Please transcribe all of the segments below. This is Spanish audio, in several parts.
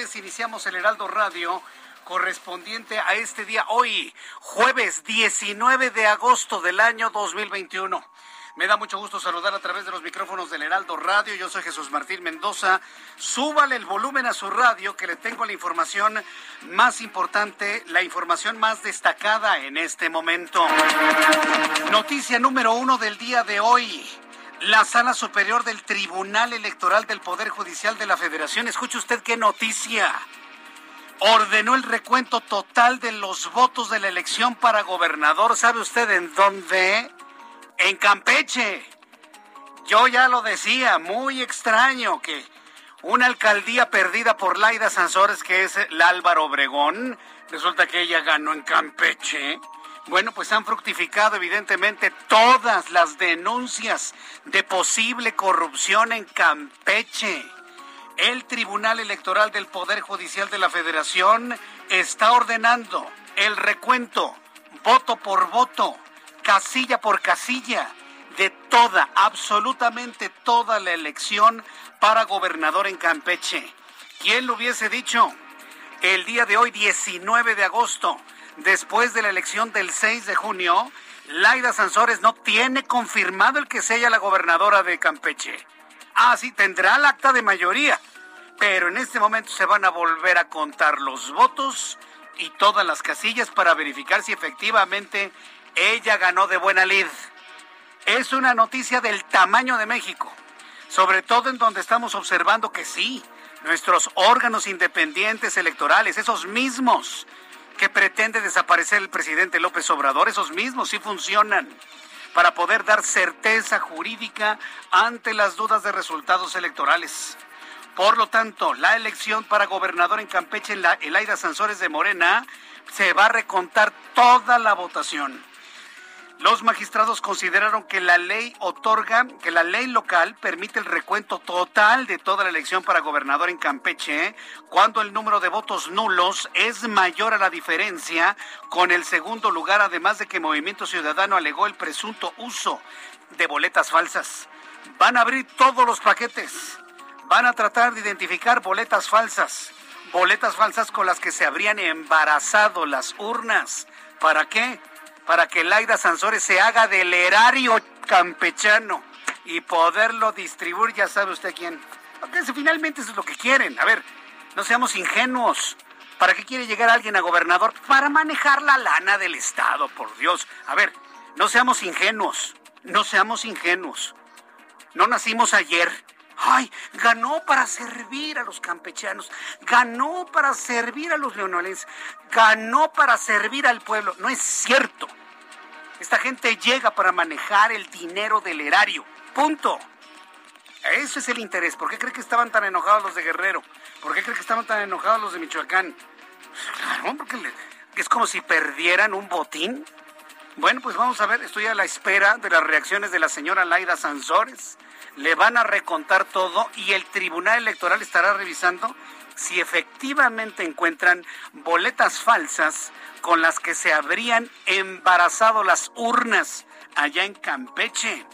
Iniciamos el Heraldo Radio correspondiente a este día, hoy, jueves 19 de agosto del año 2021. Me da mucho gusto saludar a través de los micrófonos del Heraldo Radio. Yo soy Jesús Martín Mendoza. Súbale el volumen a su radio que le tengo la información más importante, la información más destacada en este momento. Noticia número uno del día de hoy. La Sala Superior del Tribunal Electoral del Poder Judicial de la Federación, escuche usted qué noticia, ordenó el recuento total de los votos de la elección para gobernador. ¿Sabe usted en dónde? En Campeche. Yo ya lo decía, muy extraño que una alcaldía perdida por Laida Sansores, que es la Álvaro Obregón, resulta que ella ganó en Campeche. Bueno, pues han fructificado evidentemente todas las denuncias de posible corrupción en Campeche. El Tribunal Electoral del Poder Judicial de la Federación está ordenando el recuento, voto por voto, casilla por casilla, de toda, absolutamente toda la elección para gobernador en Campeche. ¿Quién lo hubiese dicho? El día de hoy, 19 de agosto, después de la elección del 6 de junio, Laida Sansores no tiene confirmado el que sea la gobernadora de Campeche. Ah, sí, tendrá el acta de mayoría, pero en este momento se van a volver a contar los votos y todas las casillas para verificar si efectivamente ella ganó de buena lid. Es una noticia del tamaño de México, sobre todo en donde estamos observando que sí, nuestros órganos independientes electorales, esos mismos que pretende desaparecer el presidente López Obrador, esos mismos sí funcionan para poder dar certeza jurídica ante las dudas de resultados electorales. Por lo tanto, la elección para gobernador en Campeche, en la Elaida Sansores de Morena, se va a recontar toda la votación. Los magistrados consideraron que la ley otorga, que la ley local permite el recuento total de toda la elección para gobernador en Campeche cuando el número de votos nulos es mayor a la diferencia con el segundo lugar, además de que Movimiento Ciudadano alegó el presunto uso de boletas falsas. Van a abrir todos los paquetes, van a tratar de identificar boletas falsas, boletas falsas con las que se habrían embarazado las urnas. ¿Para qué? Para que Laida Sansores se haga del erario campechano y poderlo distribuir, ya sabe usted quién. Porque finalmente eso es lo que quieren. A ver, no seamos ingenuos. ¿Para qué quiere llegar alguien a gobernador? Para manejar la lana del Estado, por Dios. A ver, no seamos ingenuos. No seamos ingenuos. No nacimos ayer. Ay, ganó para servir a los campechanos, ganó para servir a los leonolenses, ganó para servir al pueblo. No es cierto. Esta gente llega para manejar el dinero del erario. Punto. Eso es el interés. ¿Por qué cree que estaban tan enojados los de Guerrero? ¿Por qué cree que estaban tan enojados los de Michoacán? Claro, porque es como si perdieran un botín. Bueno, pues vamos a ver, estoy a la espera de las reacciones de la señora Laida Sansores. Le van a recontar todo y el Tribunal Electoral estará revisando si efectivamente encuentran boletas falsas con las que se habrían embarazado las urnas allá en Campeche.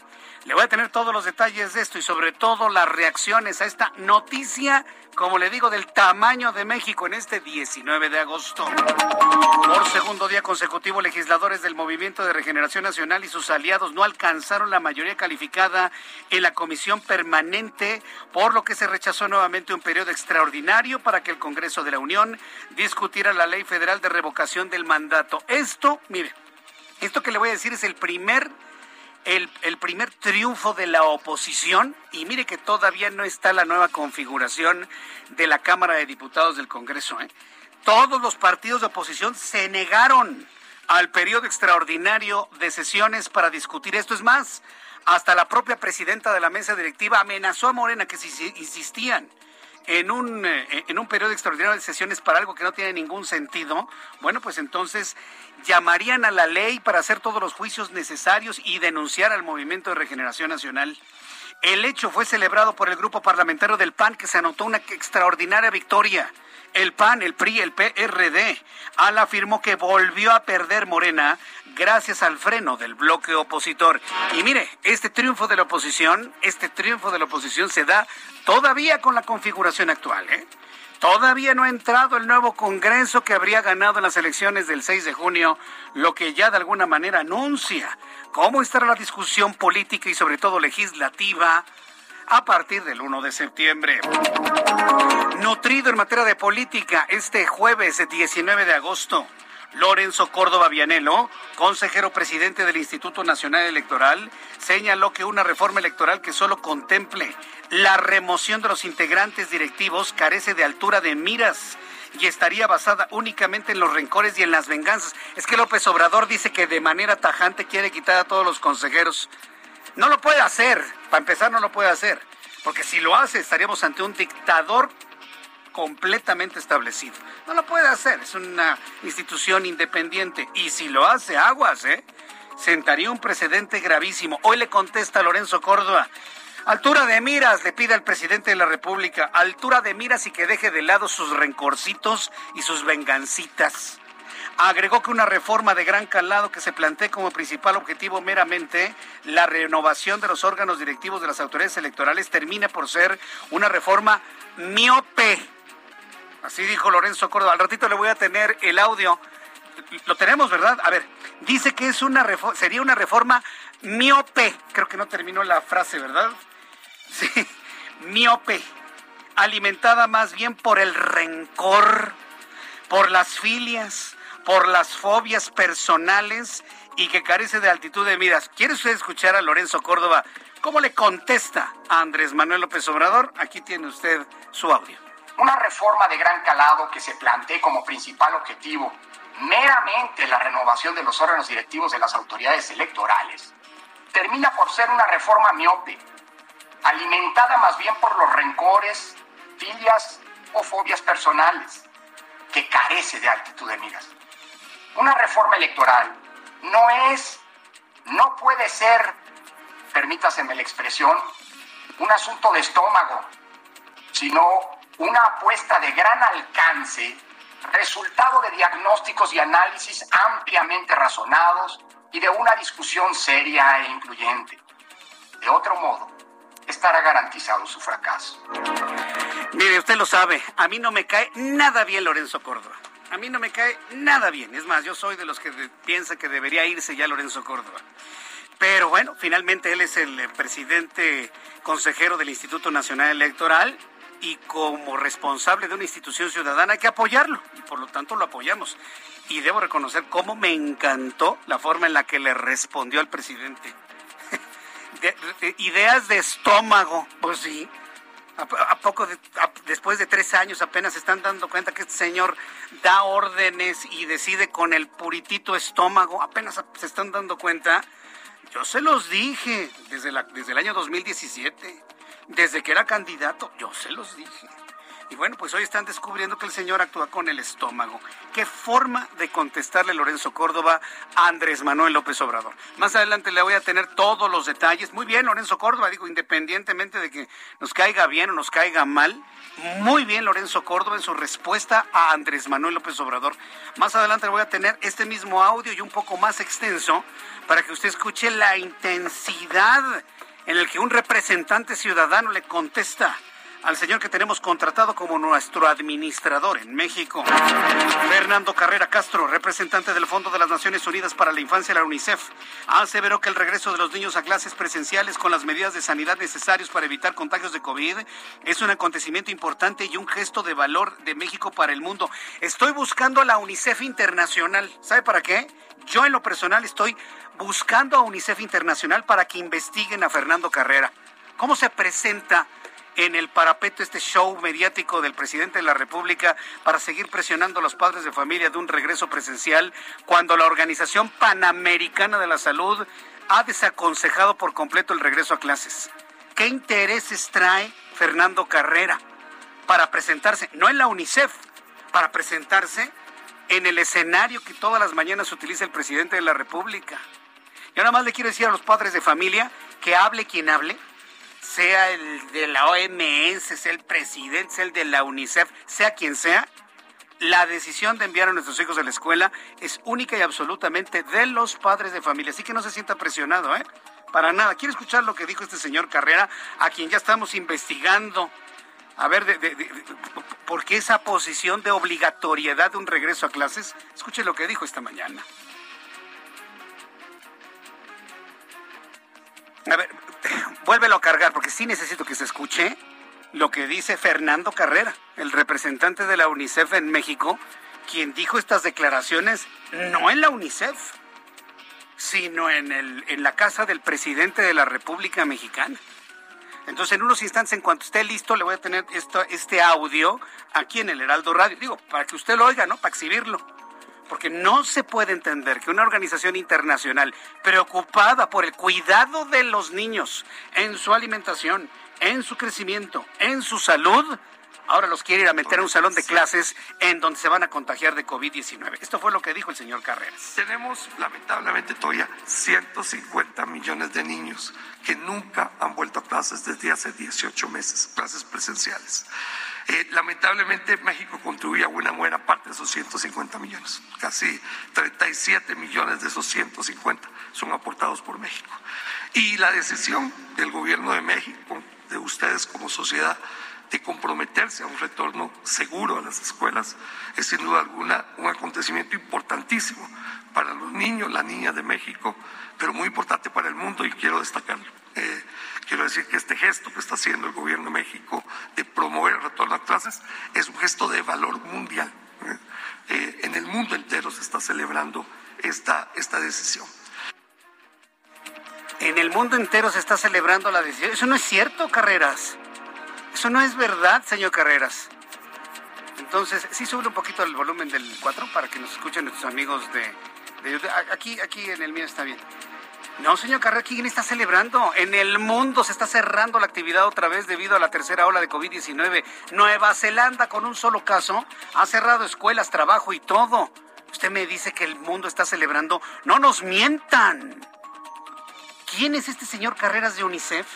Le voy a tener todos los detalles de esto y sobre todo las reacciones a esta noticia, como le digo, del tamaño de México en este 19 de agosto. Por segundo día consecutivo, legisladores del Movimiento de Regeneración Nacional y sus aliados no alcanzaron la mayoría calificada en la comisión permanente, por lo que se rechazó nuevamente un periodo extraordinario para que el Congreso de la Unión discutiera la ley federal de revocación del mandato. Esto, mire, esto que le voy a decir es el primer el, primer triunfo de la oposición y mire que todavía no está la nueva configuración de la Cámara de Diputados del Congreso. ¿eh? Todos los partidos de oposición se negaron al periodo extraordinario de sesiones para discutir esto. Es más, hasta la propia presidenta de la mesa directiva amenazó a Morena que si insistían en un, eh, en un periodo extraordinario de sesiones para algo que no tiene ningún sentido, bueno, pues entonces llamarían a la ley para hacer todos los juicios necesarios y denunciar al Movimiento de Regeneración Nacional. El hecho fue celebrado por el grupo parlamentario del PAN que se anotó una extraordinaria victoria. El PAN, el PRI, el PRD, al afirmó que volvió a perder Morena gracias al freno del bloque opositor. Y mire, este triunfo de la oposición, este triunfo de la oposición se da todavía con la configuración actual, ¿eh? Todavía no ha entrado el nuevo Congreso que habría ganado en las elecciones del 6 de junio, lo que ya de alguna manera anuncia cómo estará la discusión política y sobre todo legislativa a partir del 1 de septiembre. Nutrido en materia de política, este jueves 19 de agosto, Lorenzo Córdoba Vianelo, consejero presidente del Instituto Nacional Electoral, señaló que una reforma electoral que solo contemple la remoción de los integrantes directivos carece de altura de miras y estaría basada únicamente en los rencores y en las venganzas. Es que López Obrador dice que de manera tajante quiere quitar a todos los consejeros. No lo puede hacer, para empezar no lo puede hacer, porque si lo hace estaríamos ante un dictador completamente establecido. No lo puede hacer, es una institución independiente. Y si lo hace, aguas, ¿eh? Sentaría un precedente gravísimo. Hoy le contesta Lorenzo Córdoba. Altura de miras, le pide al presidente de la República. Altura de miras y que deje de lado sus rencorcitos y sus vengancitas. Agregó que una reforma de gran calado que se plantee como principal objetivo meramente la renovación de los órganos directivos de las autoridades electorales termina por ser una reforma miope Así dijo Lorenzo Córdoba. Al ratito le voy a tener el audio. Lo tenemos, ¿verdad? A ver, dice que es una sería una reforma miope. Creo que no terminó la frase, ¿verdad? Sí, miope. Alimentada más bien por el rencor, por las filias, por las fobias personales y que carece de altitud de miras. ¿Quiere usted escuchar a Lorenzo Córdoba cómo le contesta a Andrés Manuel López Obrador? Aquí tiene usted su audio. Una reforma de gran calado que se plantee como principal objetivo meramente la renovación de los órganos directivos de las autoridades electorales, termina por ser una reforma miope, alimentada más bien por los rencores, filias o fobias personales, que carece de altitud de miras. Una reforma electoral no es, no puede ser, permítaseme la expresión, un asunto de estómago, sino una apuesta de gran alcance, resultado de diagnósticos y análisis ampliamente razonados y de una discusión seria e incluyente. De otro modo, estará garantizado su fracaso. Mire, usted lo sabe, a mí no me cae nada bien Lorenzo Córdoba. A mí no me cae nada bien. Es más, yo soy de los que piensa que debería irse ya Lorenzo Córdoba. Pero bueno, finalmente él es el presidente consejero del Instituto Nacional Electoral y como responsable de una institución ciudadana hay que apoyarlo y por lo tanto lo apoyamos. Y debo reconocer cómo me encantó la forma en la que le respondió al presidente. ideas de estómago, pues sí. ¿A, poco después de tres años apenas se están dando cuenta que este señor da órdenes y decide con el puritito estómago? Apenas se están dando cuenta. Yo se los dije desde, la, desde el año 2017 desde que era candidato, yo se los dije. Y bueno, pues hoy están descubriendo que el señor actúa con el estómago. ¿Qué forma de contestarle Lorenzo Córdoba a Andrés Manuel López Obrador? Más adelante le voy a tener todos los detalles. Muy bien, Lorenzo Córdoba, digo, independientemente de que nos caiga bien o nos caiga mal. Muy bien, Lorenzo Córdoba, en su respuesta a Andrés Manuel López Obrador. Más adelante le voy a tener este mismo audio y un poco más extenso para que usted escuche la intensidad en el que un representante ciudadano le contesta al señor que tenemos contratado como nuestro administrador en México. Fernando Carrera Castro, representante del Fondo de las Naciones Unidas para la Infancia, la UNICEF, aseveró que el regreso de los niños a clases presenciales con las medidas de sanidad necesarias para evitar contagios de COVID es un acontecimiento importante y un gesto de valor de México para el mundo. Estoy buscando a la UNICEF Internacional. ¿Sabe para qué? Yo en lo personal estoy buscando a UNICEF Internacional para que investiguen a Fernando Carrera. ¿Cómo se presenta en el parapeto este show mediático del presidente de la República para seguir presionando a los padres de familia de un regreso presencial cuando la Organización Panamericana de la Salud ha desaconsejado por completo el regreso a clases. ¿Qué intereses trae Fernando Carrera para presentarse, no en la UNICEF, para presentarse en el escenario que todas las mañanas utiliza el presidente de la República? Yo nada más le quiero decir a los padres de familia que hable quien hable, sea el de la OMS, sea el presidente, sea el de la UNICEF, sea quien sea, la decisión de enviar a nuestros hijos a la escuela es única y absolutamente de los padres de familia. Así que no se sienta presionado, ¿eh? Para nada. ¿Quiere escuchar lo que dijo este señor Carrera, a quien ya estamos investigando? A ver, ¿por qué esa posición de obligatoriedad de un regreso a clases? Escuche lo que dijo esta mañana. A ver, vuélvelo a cargar porque sí necesito que se escuche lo que dice Fernando Carrera, el representante de la UNICEF en México, quien dijo estas declaraciones no en la UNICEF, sino en, el, en la casa del presidente de la República Mexicana. Entonces, en unos instantes, en cuanto esté listo, le voy a tener esto, este audio aquí en el Heraldo Radio. Digo, para que usted lo oiga, ¿no? Para exhibirlo porque no se puede entender que una organización internacional preocupada por el cuidado de los niños en su alimentación, en su crecimiento, en su salud, ahora los quiere ir a meter a un salón de clases en donde se van a contagiar de COVID-19. Esto fue lo que dijo el señor Carreras. Tenemos lamentablemente todavía 150 millones de niños que nunca han vuelto a clases desde hace 18 meses, clases presenciales. Eh, lamentablemente México contribuye a una buena parte de esos 150 millones. Casi 37 millones de esos 150 son aportados por México. Y la decisión del gobierno de México, de ustedes como sociedad, de comprometerse a un retorno seguro a las escuelas es sin duda alguna un acontecimiento importantísimo para los niños, las niñas de México, pero muy importante para el mundo y quiero destacarlo. Eh, quiero decir que este gesto que está haciendo el gobierno de México de promover el retorno a clases es un gesto de valor mundial. ¿eh? Eh, en el mundo entero se está celebrando esta, esta decisión. En el mundo entero se está celebrando la decisión. Eso no es cierto, Carreras. Eso no es verdad, señor Carreras. Entonces, sí sube un poquito el volumen del 4 para que nos escuchen nuestros amigos de, de, Aquí, aquí en el mío está bien. No, señor Carrera, ¿quién está celebrando? En el mundo se está cerrando la actividad otra vez debido a la tercera ola de COVID-19. Nueva Zelanda, con un solo caso, ha cerrado escuelas, trabajo y todo. Usted me dice que el mundo está celebrando. No nos mientan. ¿Quién es este señor Carreras de UNICEF?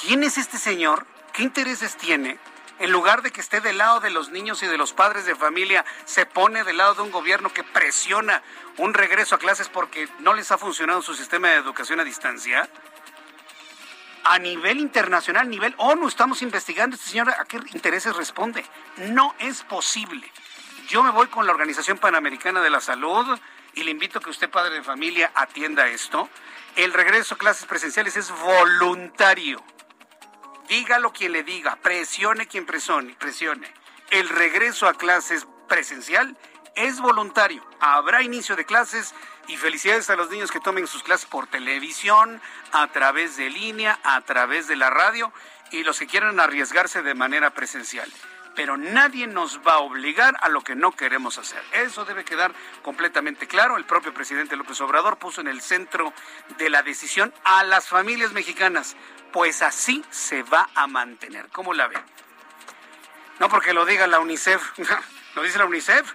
¿Quién es este señor? ¿Qué intereses tiene? En lugar de que esté del lado de los niños y de los padres de familia, se pone del lado de un gobierno que presiona un regreso a clases porque no les ha funcionado su sistema de educación a distancia. A nivel internacional, nivel ONU, estamos investigando este señor a qué intereses responde. No es posible. Yo me voy con la Organización Panamericana de la Salud y le invito a que usted, padre de familia, atienda esto. El regreso a clases presenciales es voluntario dígalo quien le diga, presione quien presione, presione. El regreso a clases presencial es voluntario. Habrá inicio de clases y felicidades a los niños que tomen sus clases por televisión, a través de línea, a través de la radio y los que quieran arriesgarse de manera presencial. Pero nadie nos va a obligar a lo que no queremos hacer. Eso debe quedar completamente claro. El propio presidente López Obrador puso en el centro de la decisión a las familias mexicanas pues así se va a mantener. ¿Cómo la ven? No porque lo diga la UNICEF, lo dice la UNICEF.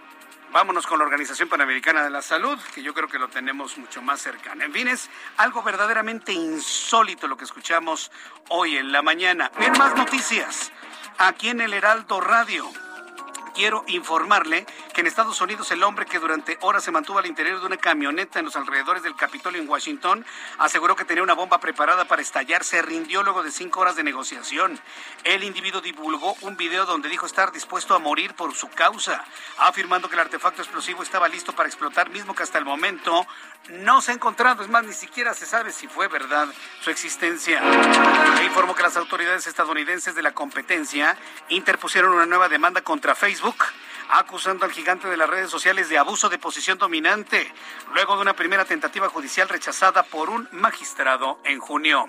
Vámonos con la Organización Panamericana de la Salud, que yo creo que lo tenemos mucho más cercano. En fin, es algo verdaderamente insólito lo que escuchamos hoy en la mañana. Bien, más noticias aquí en el Heraldo Radio quiero informarle que en Estados Unidos el hombre que durante horas se mantuvo al interior de una camioneta en los alrededores del Capitolio en Washington aseguró que tenía una bomba preparada para estallar. Se rindió luego de cinco horas de negociación. El individuo divulgó un video donde dijo estar dispuesto a morir por su causa, afirmando que el artefacto explosivo estaba listo para explotar, mismo que hasta el momento no se ha encontrado. Es más, ni siquiera se sabe si fue verdad su existencia. E informó que las autoridades estadounidenses de la competencia interpusieron una nueva demanda contra Facebook acusando al gigante de las redes sociales de abuso de posición dominante, luego de una primera tentativa judicial rechazada por un magistrado en junio.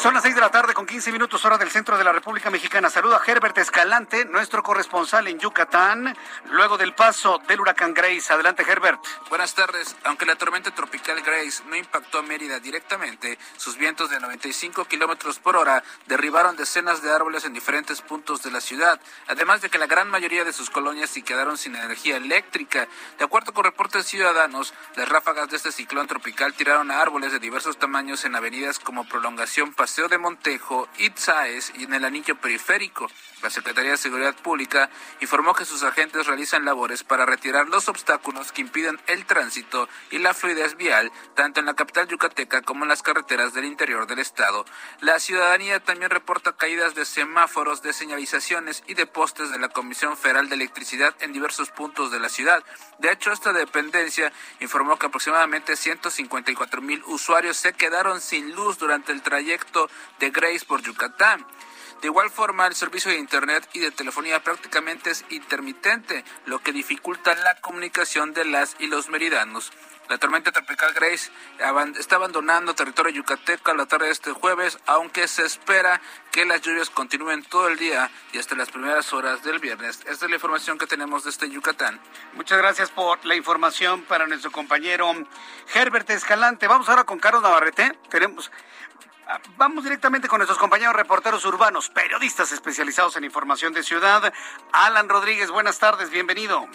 Son las seis de la tarde con 15 minutos hora del centro de la República Mexicana. Saluda a Herbert Escalante, nuestro corresponsal en Yucatán, luego del paso del huracán Grace. Adelante, Herbert. Buenas tardes. Aunque la tormenta tropical Grace no impactó a Mérida directamente, sus vientos de 95 kilómetros por hora derribaron decenas de árboles en diferentes puntos de la ciudad, además de que la gran mayoría de sus colonias se quedaron sin energía eléctrica. De acuerdo con reportes ciudadanos, las ráfagas de este ciclón tropical tiraron a árboles de diversos tamaños en avenidas como Prolongación De Montejo, Itzaes y en el anillo periférico. La Secretaría de Seguridad Pública informó que sus agentes realizan labores para retirar los obstáculos que impiden el tránsito y la fluidez vial, tanto en la capital yucateca como en las carreteras del interior del estado. La ciudadanía también reporta caídas de semáforos, de señalizaciones y de postes de la Comisión Federal de Electricidad en diversos puntos de la ciudad. De hecho, esta dependencia informó que aproximadamente 154 mil usuarios se quedaron sin luz durante el trayecto de Grace por Yucatán. De igual forma, el servicio de Internet y de telefonía prácticamente es intermitente, lo que dificulta la comunicación de las y los meridanos. La tormenta tropical Grace está abandonando territorio yucateco a la tarde de este jueves, aunque se espera que las lluvias continúen todo el día y hasta las primeras horas del viernes. Esta es la información que tenemos desde Yucatán. Muchas gracias por la información para nuestro compañero Herbert Escalante. Vamos ahora con Carlos Navarrete. Tenemos Vamos directamente con nuestros compañeros reporteros urbanos, periodistas especializados en información de ciudad. Alan Rodríguez, buenas tardes, bienvenido.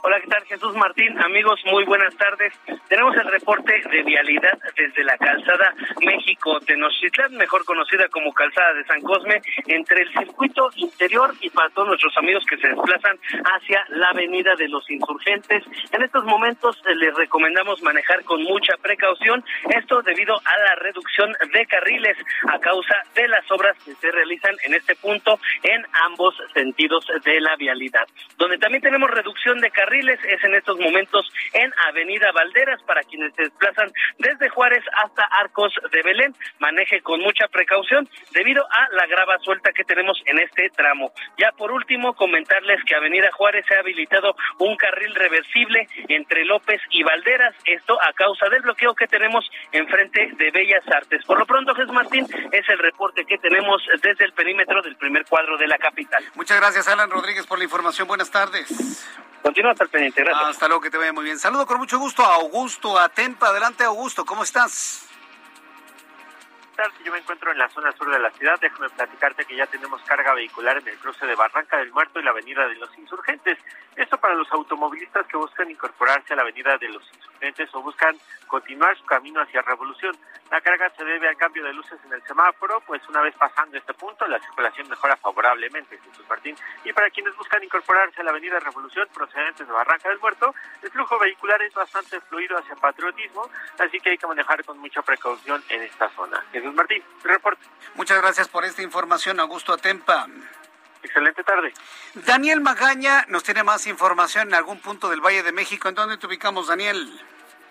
Hola, ¿qué tal? Jesús Martín, amigos, muy buenas tardes. Tenemos el reporte de vialidad desde la calzada México Tenochtitlán, mejor conocida como calzada de San Cosme, entre el circuito interior y para todos nuestros amigos que se desplazan hacia la avenida de los insurgentes. En estos momentos eh, les recomendamos manejar con mucha precaución, esto debido a la reducción de carriles a causa de las obras que se realizan en este punto en ambos sentidos de la vialidad. Donde también tenemos reducción de carriles es en estos momentos en Avenida Valderas para quienes se desplazan desde Juárez hasta Arcos de Belén. Maneje con mucha precaución debido a la grava suelta que tenemos en este tramo. Ya por último, comentarles que Avenida Juárez se ha habilitado un carril reversible entre López y Valderas, esto a causa del bloqueo que tenemos enfrente de Bellas Artes. Por lo pronto, Jesús Martín, es el reporte que tenemos desde el perímetro del primer cuadro de la capital. Muchas gracias, Alan Rodríguez, por la información. Buenas tardes. Continúa el pendiente. Gracias. Hasta luego, que te vaya muy bien. Saludo con mucho gusto a Augusto Atempa. Adelante, Augusto. ¿Cómo estás? Yo me encuentro en la zona sur de la ciudad. Déjame platicarte que ya tenemos carga vehicular en el cruce de Barranca del Muerto y la avenida de los Insurgentes. Esto para los automovilistas que buscan incorporarse a la avenida de los Insurgentes o buscan continuar su camino hacia Revolución. La carga se debe al cambio de luces en el semáforo, pues una vez pasando este punto, la circulación mejora favorablemente, Jesús Martín. Y para quienes buscan incorporarse a la avenida Revolución procedentes de Barranca del Muerto, el flujo vehicular es bastante fluido hacia patriotismo, así que hay que manejar con mucha precaución en esta zona. Jesús Martín, reporte. Muchas gracias por esta información, Augusto Atempa. Excelente tarde. Daniel Magaña nos tiene más información en algún punto del Valle de México. ¿En dónde te ubicamos, Daniel?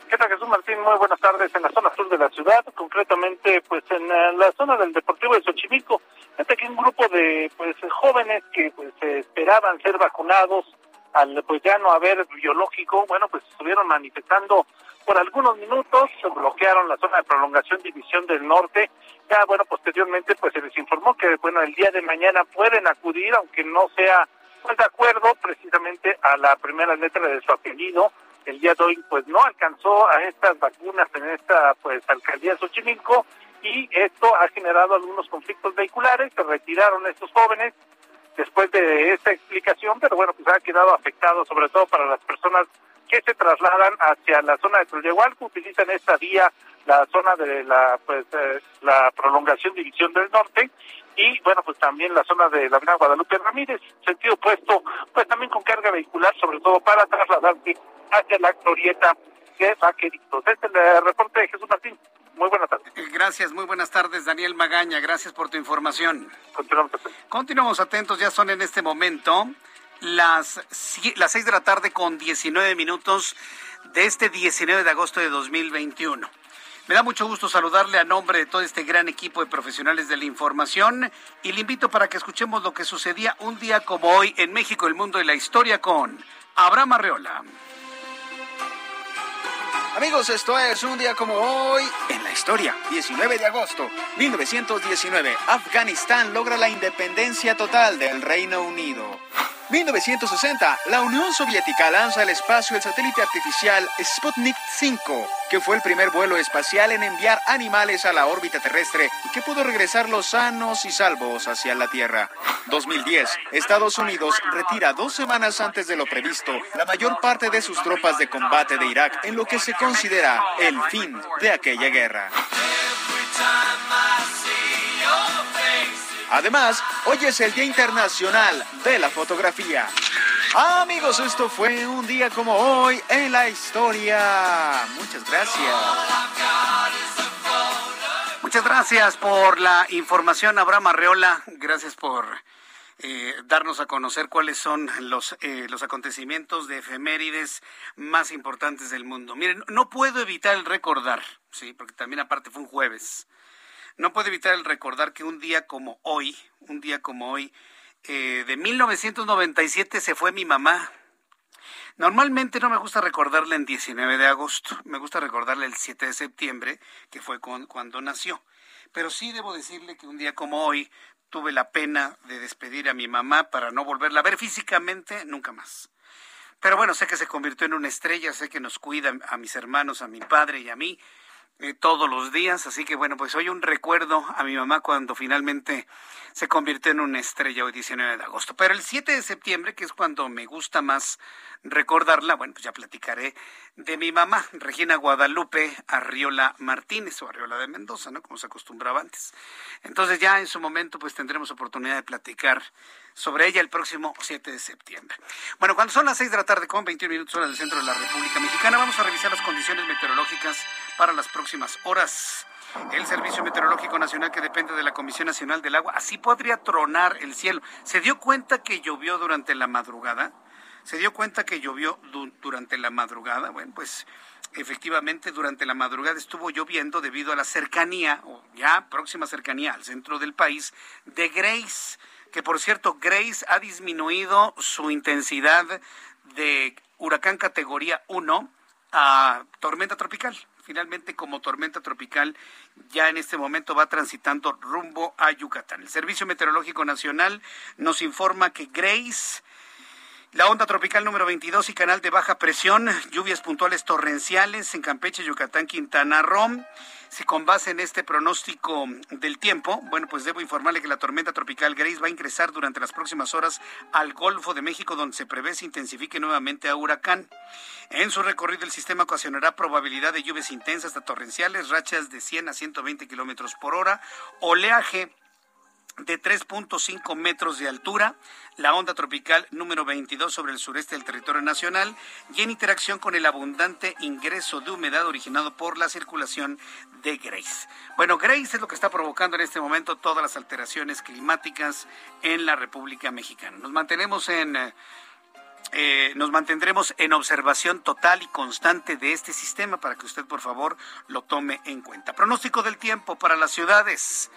¿Qué tal, Jesús Martín? Muy buenas tardes. En la zona sur de la ciudad, concretamente, pues en la zona del Deportivo de Xochimilco. Fíjate que un grupo de pues jóvenes que pues esperaban ser vacunados al pues ya no haber biológico, bueno, pues estuvieron manifestando por algunos minutos, se bloquearon la zona de prolongación División del Norte. Ya, bueno, posteriormente pues se les informó que, bueno, el día de mañana pueden acudir, aunque no sea pues de acuerdo precisamente a la primera letra de su apellido. El día de hoy pues no alcanzó a estas vacunas en esta pues alcaldía de Xochimilco y esto ha generado algunos conflictos vehiculares, se retiraron estos jóvenes después de esta explicación, pero bueno, pues ha quedado afectado sobre todo para las personas que se trasladan hacia la zona de que utilizan esta vía, la zona de la pues eh, la prolongación división del norte y bueno, pues también la zona de la avenida Guadalupe Ramírez, sentido opuesto, pues también con carga vehicular, sobre todo para trasladarse hacia la glorieta de Vaqueritos. Este es el reporte de Jesús Martín. Muy buenas tardes. Eh, gracias, muy buenas tardes, Daniel Magaña. Gracias por tu información. Continuamos atentos. Continuamos atentos, ya son en este momento las, las 6 de la tarde con 19 minutos de este 19 de agosto de 2021. Me da mucho gusto saludarle a nombre de todo este gran equipo de profesionales de la información y le invito para que escuchemos lo que sucedía un día como hoy en México, el mundo y la historia con Abraham Arreola. Amigos, esto es un día como hoy en la historia. 19 de agosto 1919, Afganistán logra la independencia total del Reino Unido. 1960, la Unión Soviética lanza al espacio el satélite artificial Sputnik 5, que fue el primer vuelo espacial en enviar animales a la órbita terrestre y que pudo regresarlos sanos y salvos hacia la Tierra. 2010, Estados Unidos retira dos semanas antes de lo previsto la mayor parte de sus tropas de combate de Irak en lo que se considera el fin de aquella guerra. Además, hoy es el Día Internacional de la Fotografía. amigos, esto fue un día como hoy en la historia. Muchas gracias. Muchas gracias por la información, Abraham Arreola. Gracias por eh, darnos a conocer cuáles son los, eh, los acontecimientos de efemérides más importantes del mundo. Miren, no puedo evitar el recordar, sí, porque también aparte fue un jueves. No puedo evitar el recordar que un día como hoy, un día como hoy, eh, de 1997 se fue mi mamá. Normalmente no me gusta recordarla en 19 de agosto, me gusta recordarla el 7 de septiembre, que fue cuando nació. Pero sí debo decirle que un día como hoy tuve la pena de despedir a mi mamá para no volverla a ver físicamente nunca más. Pero bueno, sé que se convirtió en una estrella, sé que nos cuida a mis hermanos, a mi padre y a mí, todos los días. Así que bueno, pues hoy un recuerdo a mi mamá cuando finalmente se convirtió en una estrella hoy 19 de agosto. Pero el 7 de septiembre, que es cuando me gusta más recordarla, bueno, pues ya platicaré de mi mamá, Regina Guadalupe Arriola Martínez o Arriola de Mendoza, ¿no? Como se acostumbraba antes. Entonces ya en su momento pues tendremos oportunidad de platicar sobre ella el próximo 7 de septiembre. Bueno, cuando son las 6 de la tarde con 21 minutos hora del centro de la República Mexicana, vamos a revisar las condiciones meteorológicas para las próximas horas. El Servicio Meteorológico Nacional que depende de la Comisión Nacional del Agua, así podría tronar el cielo. ¿Se dio cuenta que llovió durante la madrugada? ¿Se dio cuenta que llovió durante la madrugada? Bueno, pues efectivamente durante la madrugada estuvo lloviendo debido a la cercanía, o ya próxima cercanía al centro del país, de Grace que por cierto, Grace ha disminuido su intensidad de huracán categoría 1 a tormenta tropical. Finalmente, como tormenta tropical, ya en este momento va transitando rumbo a Yucatán. El Servicio Meteorológico Nacional nos informa que Grace la onda tropical número 22 y canal de baja presión, lluvias puntuales torrenciales en Campeche, Yucatán, Quintana Roo. Si con base en este pronóstico del tiempo, bueno, pues debo informarle que la tormenta tropical Grace va a ingresar durante las próximas horas al Golfo de México, donde se prevé se intensifique nuevamente a huracán. En su recorrido, el sistema ocasionará probabilidad de lluvias intensas hasta torrenciales, rachas de 100 a 120 kilómetros por hora, oleaje de 3.5 metros de altura, la onda tropical número 22 sobre el sureste del territorio nacional y en interacción con el abundante ingreso de humedad originado por la circulación de Grace. Bueno, Grace es lo que está provocando en este momento todas las alteraciones climáticas en la República Mexicana. Nos mantenemos en... Eh, eh, nos mantendremos en observación total y constante de este sistema para que usted, por favor, lo tome en cuenta. Pronóstico del tiempo para las ciudades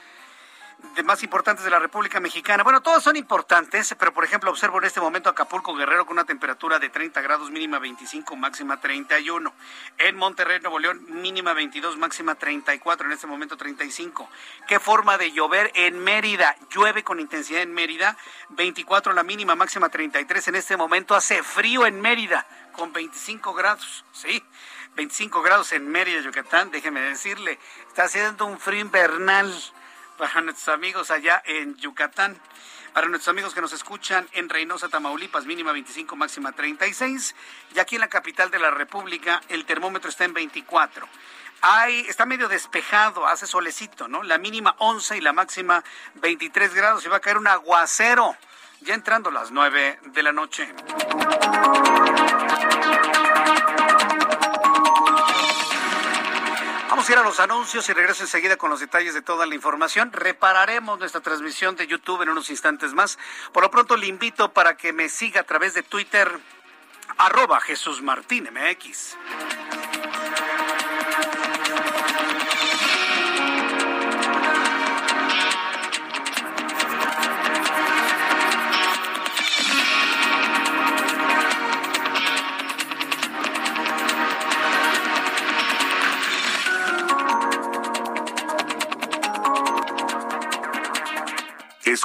de más importantes de la República Mexicana. Bueno, todos son importantes, pero por ejemplo observo en este momento Acapulco Guerrero con una temperatura de 30 grados, mínima 25, máxima 31. En Monterrey, Nuevo León, mínima 22, máxima 34, en este momento 35. ¿Qué forma de llover en Mérida? Llueve con intensidad en Mérida, 24 la mínima, máxima 33. En este momento hace frío en Mérida con 25 grados, ¿sí? 25 grados en Mérida, Yucatán, déjeme decirle, está haciendo un frío invernal para nuestros amigos allá en Yucatán. Para nuestros amigos que nos escuchan en Reynosa, Tamaulipas, mínima 25, máxima 36. Y aquí en la capital de la República, el termómetro está en 24. Hay, está medio despejado, hace solecito, ¿no? La mínima 11 y la máxima 23 grados. Y va a caer un aguacero ya entrando las 9 de la noche. Vamos a ir a los anuncios y regreso enseguida con los detalles de toda la información. Repararemos nuestra transmisión de YouTube en unos instantes más. Por lo pronto le invito para que me siga a través de Twitter, arroba Jesús Martín.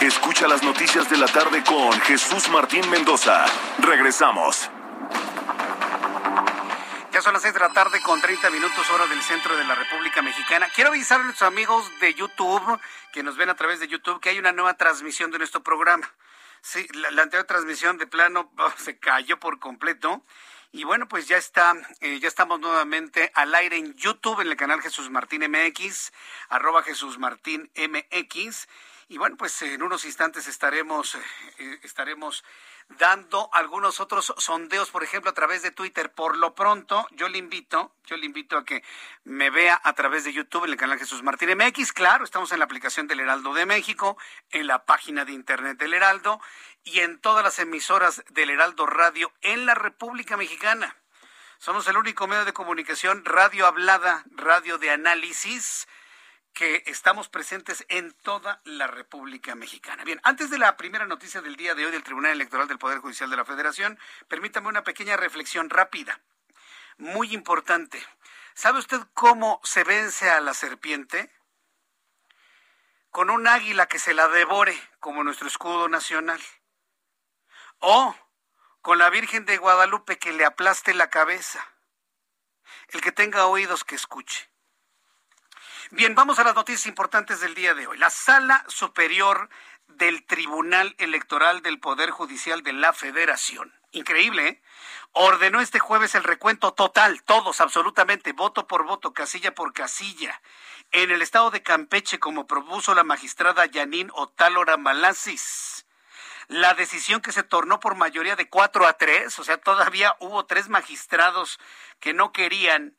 Escucha las noticias de la tarde con Jesús Martín Mendoza. Regresamos. Ya son las 6 de la tarde con 30 minutos hora del centro de la República Mexicana. Quiero avisar a nuestros amigos de YouTube, que nos ven a través de YouTube, que hay una nueva transmisión de nuestro programa. Sí, la, anterior transmisión de plano oh, se cayó por completo. Y bueno, pues ya está, eh, ya estamos nuevamente al aire en YouTube, en el canal Jesús Martín MX, arroba Jesús Martín MX. Y bueno, pues en unos instantes estaremos, eh, estaremos dando algunos otros sondeos, por ejemplo, a través de Twitter. Por lo pronto, yo le invito, yo le invito a que me vea a través de YouTube en el canal Jesús Martín MX. Claro, estamos en la aplicación del Heraldo de México, en la página de internet del Heraldo y en todas las emisoras del Heraldo Radio en la República Mexicana. Somos el único medio de comunicación radio hablada, radio de análisis que estamos presentes en toda la República Mexicana. Bien, antes de la primera noticia del día de hoy del Tribunal Electoral del Poder Judicial de la Federación, permítame una pequeña reflexión rápida, muy importante. ¿Sabe usted cómo se vence a la serpiente? Con un águila que se la devore como nuestro escudo nacional. O con la Virgen de Guadalupe que le aplaste la cabeza. El que tenga oídos que escuche. Bien, vamos a las noticias importantes del día de hoy. La Sala Superior del Tribunal Electoral del Poder Judicial de la Federación. Increíble, ¿eh? Ordenó este jueves el recuento total, todos, absolutamente, voto por voto, casilla por casilla, en el estado de Campeche, como propuso la magistrada Yanín Otálora Malasis. La decisión que se tornó por mayoría de cuatro a tres, o sea, todavía hubo tres magistrados que no querían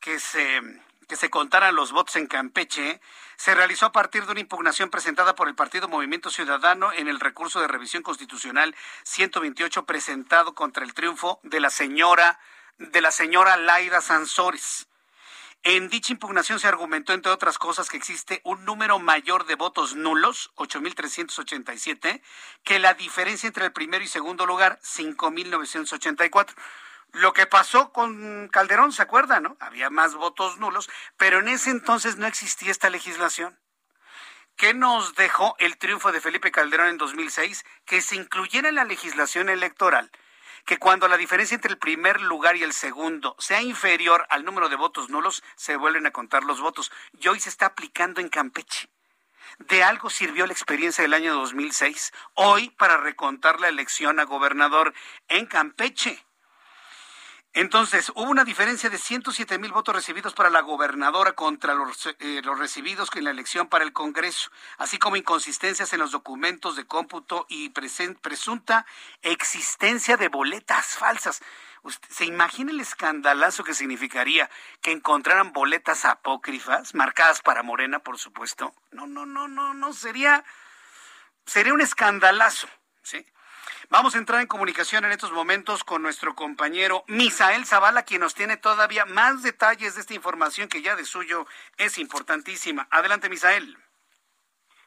que se que se contaran los votos en Campeche se realizó a partir de una impugnación presentada por el Partido Movimiento Ciudadano en el recurso de revisión constitucional 128 presentado contra el triunfo de la señora de la señora Laida Sansores. En dicha impugnación se argumentó, entre otras cosas, que existe un número mayor de votos nulos, 8.387, que la diferencia entre el primero y segundo lugar, 5.984. Lo que pasó con Calderón, ¿se acuerda, no? Había más votos nulos, pero en ese entonces no existía esta legislación. ¿Qué nos dejó el triunfo de Felipe Calderón en 2006? Que se incluyera en la legislación electoral que cuando la diferencia entre el primer lugar y el segundo sea inferior al número de votos nulos, se vuelven a contar los votos. Y hoy se está aplicando en Campeche. De algo sirvió la experiencia del año 2006, hoy para recontar la elección a gobernador en Campeche. Entonces, hubo una diferencia de 107 mil votos recibidos para la gobernadora contra los, eh, los, recibidos en la elección para el Congreso, así como inconsistencias en los documentos de cómputo y presunta existencia de boletas falsas. ¿Se imagina el escandalazo que significaría que encontraran boletas apócrifas, marcadas para Morena, por supuesto? No, no, no, no, no, sería, sería un escandalazo, ¿sí? Vamos a entrar en comunicación en estos momentos con nuestro compañero Misael Zavala, quien nos tiene todavía más detalles de esta información que ya de suyo es importantísima. Adelante, Misael.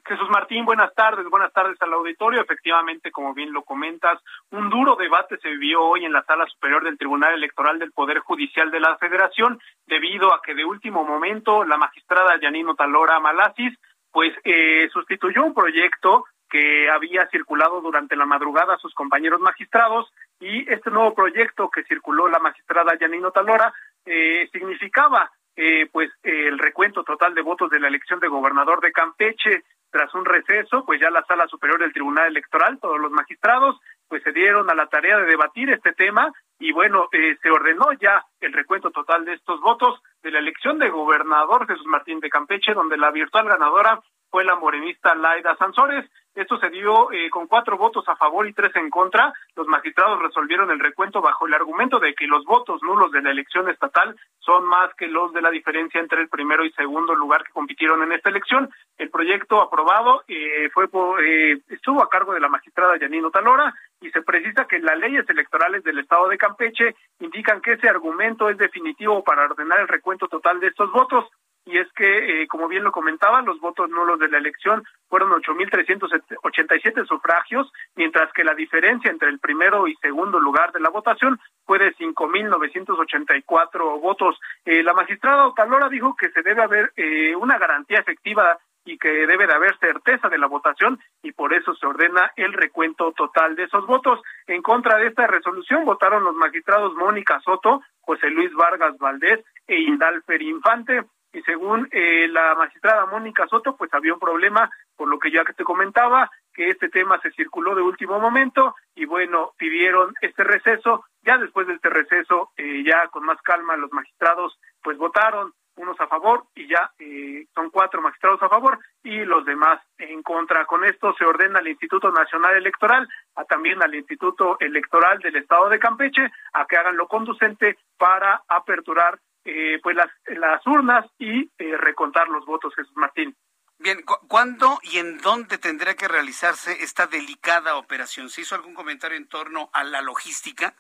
Jesús Martín, buenas tardes, buenas tardes al auditorio. Efectivamente, como bien lo comentas, un duro debate se vivió hoy en la Sala Superior del Tribunal Electoral del Poder Judicial de la Federación, debido a que de último momento la magistrada Yanino Talora Malasis, pues eh, sustituyó un proyecto que había circulado durante la madrugada a sus compañeros magistrados y este nuevo proyecto que circuló la magistrada Yanino Talora eh, significaba eh, pues el recuento total de votos de la elección de gobernador de Campeche. Tras un receso, pues ya la sala superior del Tribunal Electoral, todos los magistrados, pues se dieron a la tarea de debatir este tema y bueno, eh, se ordenó ya el recuento total de estos votos de la elección de gobernador Jesús Martín de Campeche, donde la virtual ganadora fue la morenista Laida Sansores. Esto se dio eh, con cuatro votos a favor y tres en contra. Los magistrados resolvieron el recuento bajo el argumento de que los votos nulos de la elección estatal son más que los de la diferencia entre el primero y segundo lugar que compitieron en esta elección. El proyecto aprobado eh, fue eh, estuvo a cargo de la magistrada Yanino Talora y se precisa que las leyes electorales del estado de Campeche indican que ese argumento es definitivo para ordenar el recuento total de estos votos y es que, eh, como bien lo comentaba, los votos nulos de la elección fueron 8.387 sufragios, mientras que la diferencia entre el primero y segundo lugar de la votación fue de 5.984 votos. Eh, la magistrada Otalora dijo que se debe haber eh, una garantía efectiva y que debe de haber certeza de la votación y por eso se ordena el recuento total de esos votos. En contra de esta resolución votaron los magistrados Mónica Soto, José Luis Vargas Valdés e Indalfer Infante y según eh, la magistrada Mónica Soto, pues había un problema, por lo que ya que te comentaba, que este tema se circuló de último momento y bueno, pidieron este receso. Ya después de este receso, eh, ya con más calma, los magistrados pues votaron unos a favor y ya eh, son cuatro magistrados a favor y los demás en contra. Con esto se ordena al Instituto Nacional Electoral, a también al Instituto Electoral del Estado de Campeche, a que hagan lo conducente para aperturar eh, pues las, las urnas y eh, recontar los votos, Jesús Martín. Bien, ¿cuándo y en dónde tendrá que realizarse esta delicada operación? ¿Se hizo algún comentario en torno a la logística?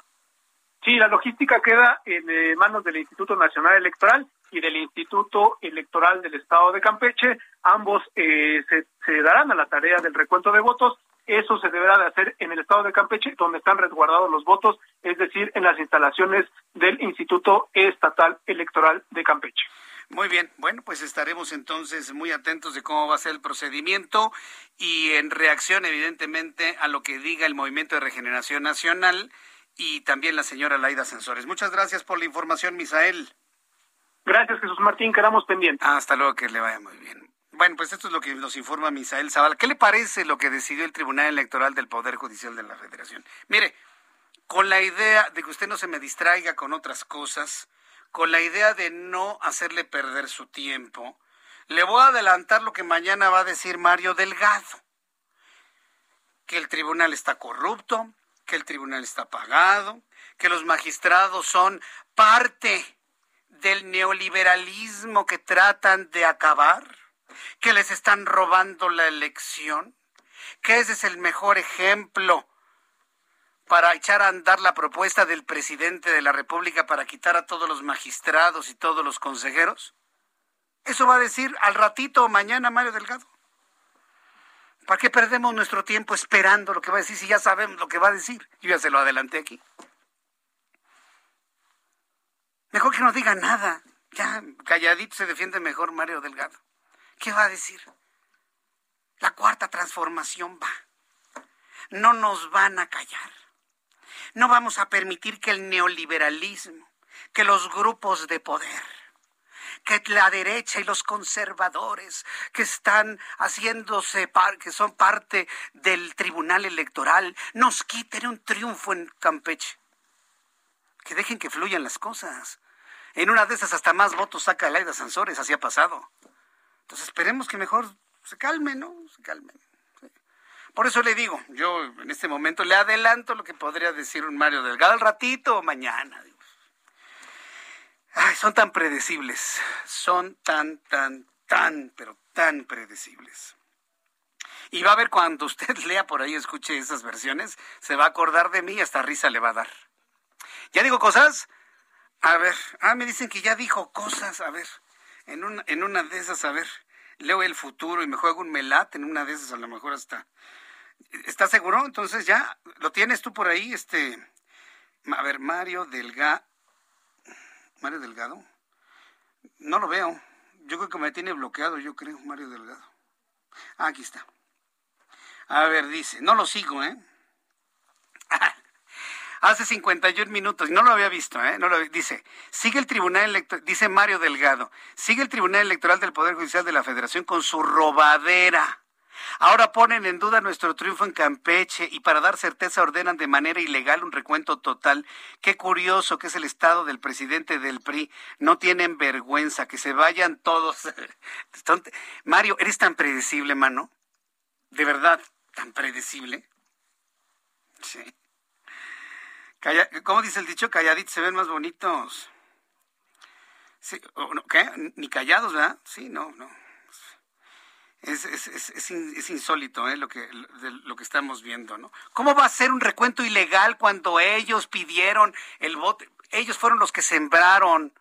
Sí, la logística queda en eh, manos del Instituto Nacional Electoral y del Instituto Electoral del Estado de Campeche. Ambos se, se darán a la tarea del recuento de votos eso se deberá de hacer en el estado de Campeche, donde están resguardados los votos, es decir, en las instalaciones del Instituto Estatal Electoral de Campeche. Muy bien, bueno, pues estaremos entonces muy atentos de cómo va a ser el procedimiento y en reacción, evidentemente, a lo que diga el Movimiento de Regeneración Nacional y también la señora Laida Sensores. Muchas gracias por la información, Misael. Gracias, Jesús Martín, quedamos pendientes. Hasta luego, que le vaya muy bien. Bueno, pues esto es lo que nos informa Misael Zavala. ¿Qué le parece lo que decidió el Tribunal Electoral del Poder Judicial de la Federación? Mire, con la idea de que usted no se me distraiga con otras cosas, con la idea de no hacerle perder su tiempo, le voy a adelantar lo que mañana va a decir Mario Delgado. Que el tribunal está corrupto, que el tribunal está pagado, que los magistrados son parte del neoliberalismo que tratan de acabar que les están robando la elección, que ese es el mejor ejemplo para echar a andar la propuesta del presidente de la República para quitar a todos los magistrados y todos los consejeros? Eso va a decir al ratito o mañana Mario Delgado. ¿Para qué perdemos nuestro tiempo esperando lo que va a decir si ya sabemos lo que va a decir? Yo ya se lo adelanté aquí. Mejor que no diga nada. Ya calladito se defiende mejor Mario Delgado. ¿Qué va a decir? La cuarta transformación va. No nos van a callar. No vamos a permitir que el neoliberalismo, que los grupos de poder, que la derecha y los conservadores que están haciéndose, que son parte del tribunal electoral, nos quiten un triunfo en Campeche. Que dejen que fluyan las cosas. En una de esas hasta más votos saca Laida Sansores, así ha pasado. Entonces esperemos que mejor se calme, ¿no? Se calme. Por eso le digo, yo en este momento le adelanto lo que podría decir un Mario Delgado al ratito o mañana. Ay, son tan predecibles, son tan, tan, tan, pero tan predecibles. Y va a ver cuando usted lea por ahí, escuche esas versiones, se va a acordar de mí y hasta risa le va a dar. ¿Ya digo cosas? A ver, ah, me dicen que ya dijo cosas, a ver, en una, en una de esas, a ver, leo el futuro y me juego un melat, en una de esas a lo mejor hasta. ¿Estás seguro? Entonces ya, ¿lo tienes tú por ahí? Este, a ver, Mario Delgado. Mario Delgado. No lo veo. Yo creo que me tiene bloqueado, yo creo, Mario Delgado. Ah, aquí está. A ver, dice, no lo sigo, ¿eh? Hace 51 minutos, no lo había visto, ¿eh? No lo, dice, sigue el Tribunal Electoral, dice Mario Delgado, sigue el Tribunal Electoral del Poder Judicial de la Federación con su robadera. Ahora ponen en duda nuestro triunfo en Campeche y para dar certeza ordenan de manera ilegal un recuento total. Qué curioso que es el estado del presidente del PRI. No tienen vergüenza, que se vayan todos. Mario, eres tan predecible, mano. De verdad, tan predecible. Sí. ¿Cómo dice el dicho? Calladitos se ven más bonitos. ¿Qué? Ni callados, ¿verdad? Sí, no, no. Es, es, es, es insólito ¿eh? lo, que, lo que estamos viendo, ¿no? ¿Cómo va a ser un recuento ilegal cuando ellos pidieron el voto? Ellos fueron los que sembraron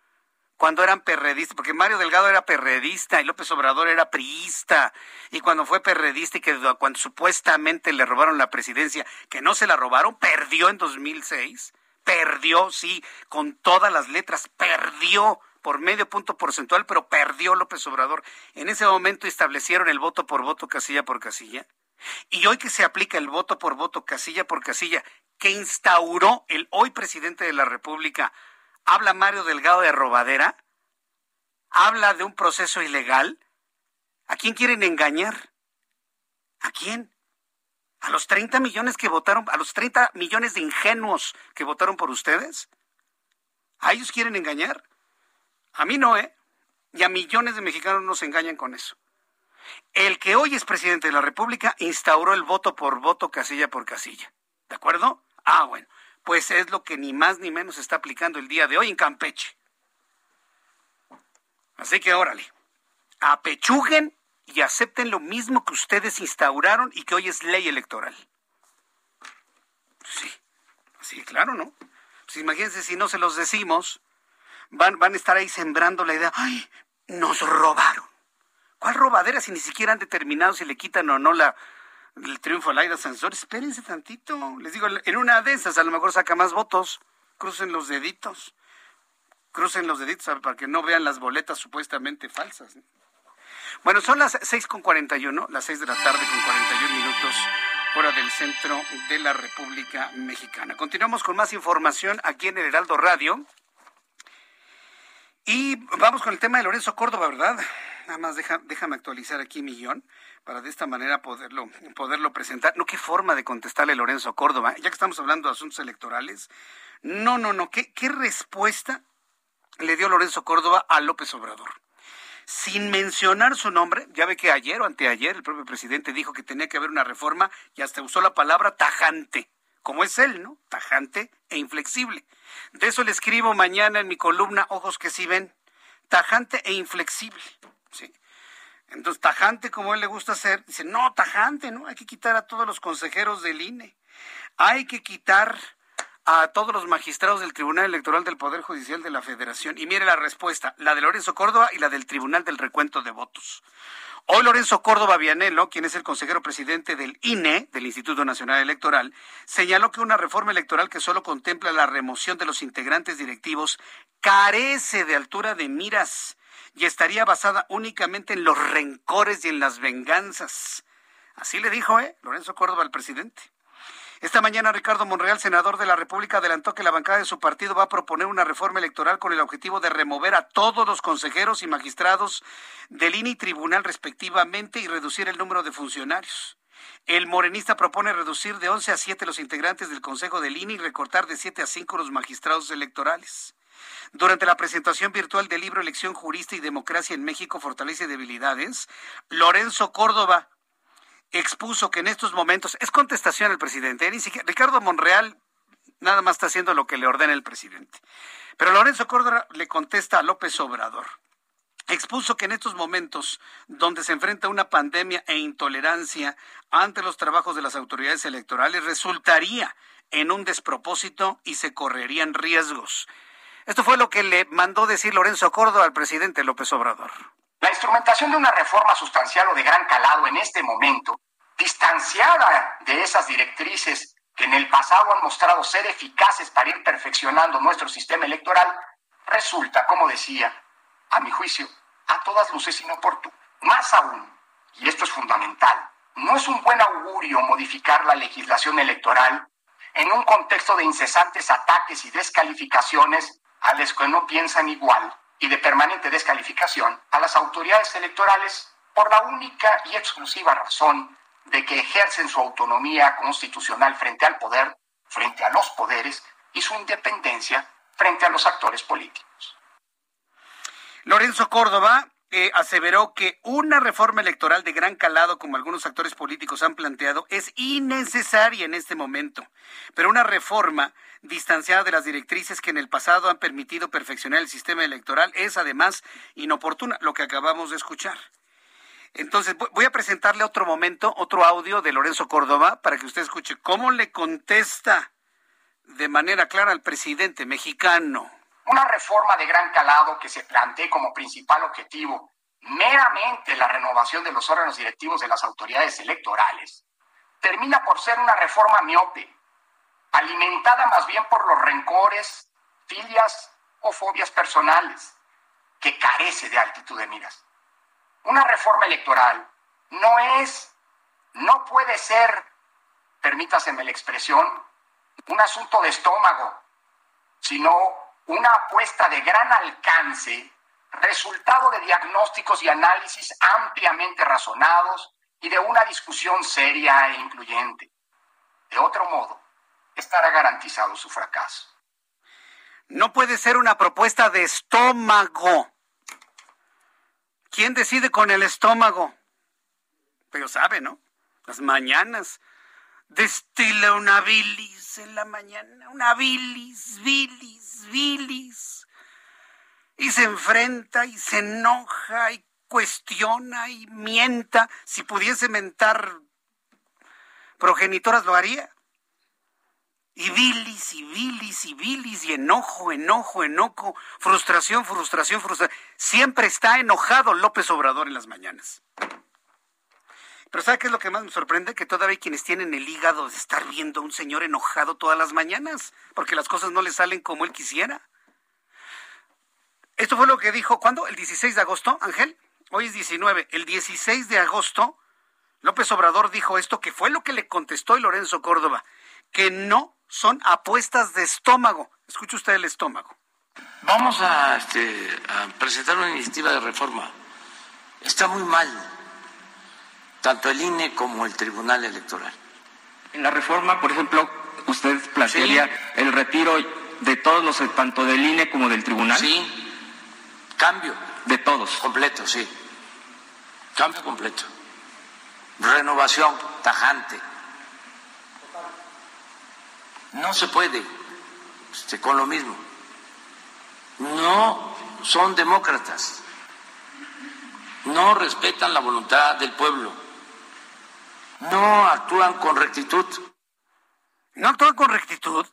cuando eran perredistas, porque Mario Delgado era perredista y López Obrador era priista, y cuando fue perredista y que cuando supuestamente le robaron la presidencia, que no se la robaron, perdió en 2006, perdió, sí, con todas las letras, perdió por medio punto porcentual, pero perdió López Obrador. En ese momento establecieron el voto por voto, casilla por casilla. Y hoy que se aplica el voto por voto, casilla por casilla, que instauró el hoy presidente de la República ¿Habla Mario Delgado de robadera? ¿Habla de un proceso ilegal? ¿A quién quieren engañar? ¿A quién? ¿A los 30 millones que votaron, a los 30 millones de ingenuos que votaron por ustedes? ¿A ellos quieren engañar? A mí no, ¿eh? Y a millones de mexicanos nos engañan con eso. El que hoy es presidente de la República instauró el voto por voto, casilla por casilla. ¿De acuerdo? Ah, bueno pues es lo que ni más ni menos está aplicando el día de hoy en Campeche. Así que órale, apechuguen y acepten lo mismo que ustedes instauraron y que hoy es ley electoral. Sí, sí, claro, ¿no? Pues imagínense si no se los decimos, van, van a estar ahí sembrando la idea, ay, nos robaron. ¿Cuál robadera si ni siquiera han determinado si le quitan o no la, el triunfo a Laida Sansor, espérense tantito. Les digo, en una de esas a lo mejor saca más votos. Crucen los deditos. Crucen los deditos para que no vean las boletas supuestamente falsas. Bueno, son las 6 con 41, las 6 de la tarde con 41 minutos, hora del centro de la República Mexicana. Continuamos con más información aquí en el Heraldo Radio. Y vamos con el tema de Lorenzo Córdoba, ¿verdad? Nada más déjame actualizar aquí millón para de esta manera poderlo, poderlo presentar. No, qué forma de contestarle Lorenzo Córdoba, ya que estamos hablando de asuntos electorales. No, no, no, qué, qué respuesta le dio Lorenzo Córdoba a López Obrador. Sin mencionar su nombre, ya ve que ayer o anteayer el propio presidente dijo que tenía que haber una reforma y hasta usó la palabra tajante, como es él, ¿no? Tajante e inflexible. De eso le escribo mañana en mi columna Ojos que sí ven, tajante e inflexible. ¿sí? Entonces, tajante como él le gusta hacer, dice, no, tajante, ¿no? Hay que quitar a todos los consejeros del INE. Hay que quitar a todos los magistrados del Tribunal Electoral del Poder Judicial de la Federación. Y mire la respuesta, la de Lorenzo Córdoba y la del Tribunal del Recuento de Votos. Hoy Lorenzo Córdoba Vianelo, quien es el consejero presidente del INE, del Instituto Nacional Electoral, señaló que una reforma electoral que solo contempla la remoción de los integrantes directivos carece de altura de miras y estaría basada únicamente en los rencores y en las venganzas. Así le dijo, ¿eh? Lorenzo Córdoba al presidente. Esta mañana Ricardo Monreal, senador de la República, adelantó que la bancada de su partido va a proponer una reforma electoral con el objetivo de remover a todos los consejeros y magistrados del INE y tribunal respectivamente y reducir el número de funcionarios. El morenista propone reducir de 11 a 7 los integrantes del Consejo del INE y recortar de 7 a 5 los magistrados electorales. Durante la presentación virtual del libro Elección Jurista y Democracia en México, Fortaleza y Debilidades, Lorenzo Córdoba expuso que en estos momentos, es contestación al presidente, ni siquiera, Ricardo Monreal nada más está haciendo lo que le ordena el presidente. Pero Lorenzo Córdoba le contesta a López Obrador. expuso que en estos momentos donde se enfrenta una pandemia e intolerancia ante los trabajos de las autoridades electorales resultaría en un despropósito y se correrían riesgos. Esto fue lo que le mandó decir Lorenzo Córdoba al presidente López Obrador. La instrumentación de una reforma sustancial o de gran calado en este momento, distanciada de esas directrices que en el pasado han mostrado ser eficaces para ir perfeccionando nuestro sistema electoral, resulta, como decía, a mi juicio, a todas luces inoportuno. Más aún, y esto es fundamental, no es un buen augurio modificar la legislación electoral en un contexto de incesantes ataques y descalificaciones a los que no piensan igual y de permanente descalificación a las autoridades electorales por la única y exclusiva razón de que ejercen su autonomía constitucional frente al poder, frente a los poderes y su independencia frente a los actores políticos. Lorenzo Córdoba eh, aseveró que una reforma electoral de gran calado, como algunos actores políticos han planteado, es innecesaria en este momento, pero una reforma distanciada de las directrices que en el pasado han permitido perfeccionar el sistema electoral es además inoportuna, lo que acabamos de escuchar. Entonces, voy a presentarle otro momento, otro audio de Lorenzo Córdoba para que usted escuche cómo le contesta de manera clara al presidente mexicano. Una reforma de gran calado que se plantee como principal objetivo meramente la renovación de los órganos directivos de las autoridades electorales, termina por ser una reforma miope, alimentada más bien por los rencores, filias o fobias personales, que carece de altitud de miras. Una reforma electoral no es, no puede ser, permítaseme la expresión, un asunto de estómago, sino una apuesta de gran alcance, resultado de diagnósticos y análisis ampliamente razonados y de una discusión seria e incluyente. De otro modo, estará garantizado su fracaso. No puede ser una propuesta de estómago. ¿Quién decide con el estómago? Pero sabe, ¿no? Las mañanas destila una bilis en la mañana, una bilis, bilis, bilis. Y se enfrenta y se enoja y cuestiona y mienta. Si pudiese mentar progenitoras lo haría. Y bilis y bilis y bilis y enojo, enojo, enojo, frustración, frustración, frustración. Siempre está enojado López Obrador en las mañanas. Pero ¿sabe qué es lo que más me sorprende? Que todavía hay quienes tienen el hígado de estar viendo a un señor enojado todas las mañanas, porque las cosas no le salen como él quisiera. Esto fue lo que dijo, ¿cuándo? El 16 de agosto, Ángel. Hoy es 19. El 16 de agosto, López Obrador dijo esto, que fue lo que le contestó Lorenzo Córdoba, que no son apuestas de estómago. Escuche usted el estómago. Vamos a, este, a presentar una iniciativa de reforma. Está muy mal tanto el INE como el Tribunal Electoral. En la reforma, por ejemplo, usted plantearía el retiro de todos los, tanto del INE como del Tribunal. Sí, cambio. De todos. Completo, sí. Cambio completo. Renovación tajante. No se puede este, con lo mismo. No son demócratas. No respetan la voluntad del pueblo no actúan con rectitud. ¿No actúan con rectitud?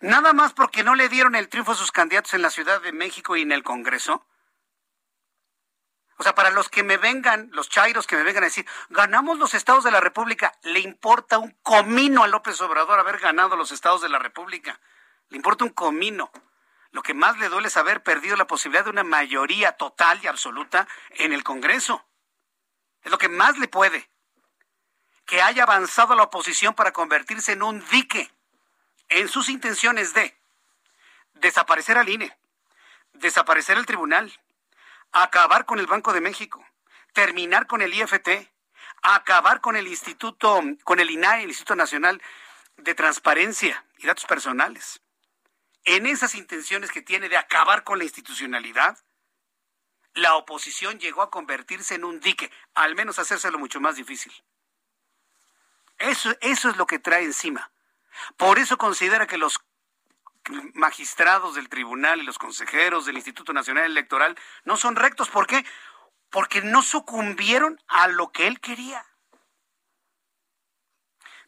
Nada más porque no le dieron el triunfo a sus candidatos en la Ciudad de México y en el Congreso. O sea, para los que me vengan, los chairos que me vengan a decir, ganamos los estados de la República, le importa un comino a López Obrador haber ganado los estados de la República. Le importa un comino. Lo que más le duele es haber perdido la posibilidad de una mayoría total y absoluta en el Congreso. Es lo que más le puede. Que haya avanzado la oposición para convertirse en un dique en sus intenciones de desaparecer al INE, desaparecer el tribunal, acabar con el Banco de México, terminar con el IFT, acabar con el Instituto, con el INAE, el Instituto Nacional de Transparencia y Datos Personales. En esas intenciones que tiene de acabar con la institucionalidad, la oposición llegó a convertirse en un dique, al menos hacérselo mucho más difícil. Eso, eso es lo que trae encima. Por eso considera que los magistrados del tribunal y los consejeros del Instituto Nacional Electoral no son rectos. ¿Por qué? Porque no sucumbieron a lo que él quería.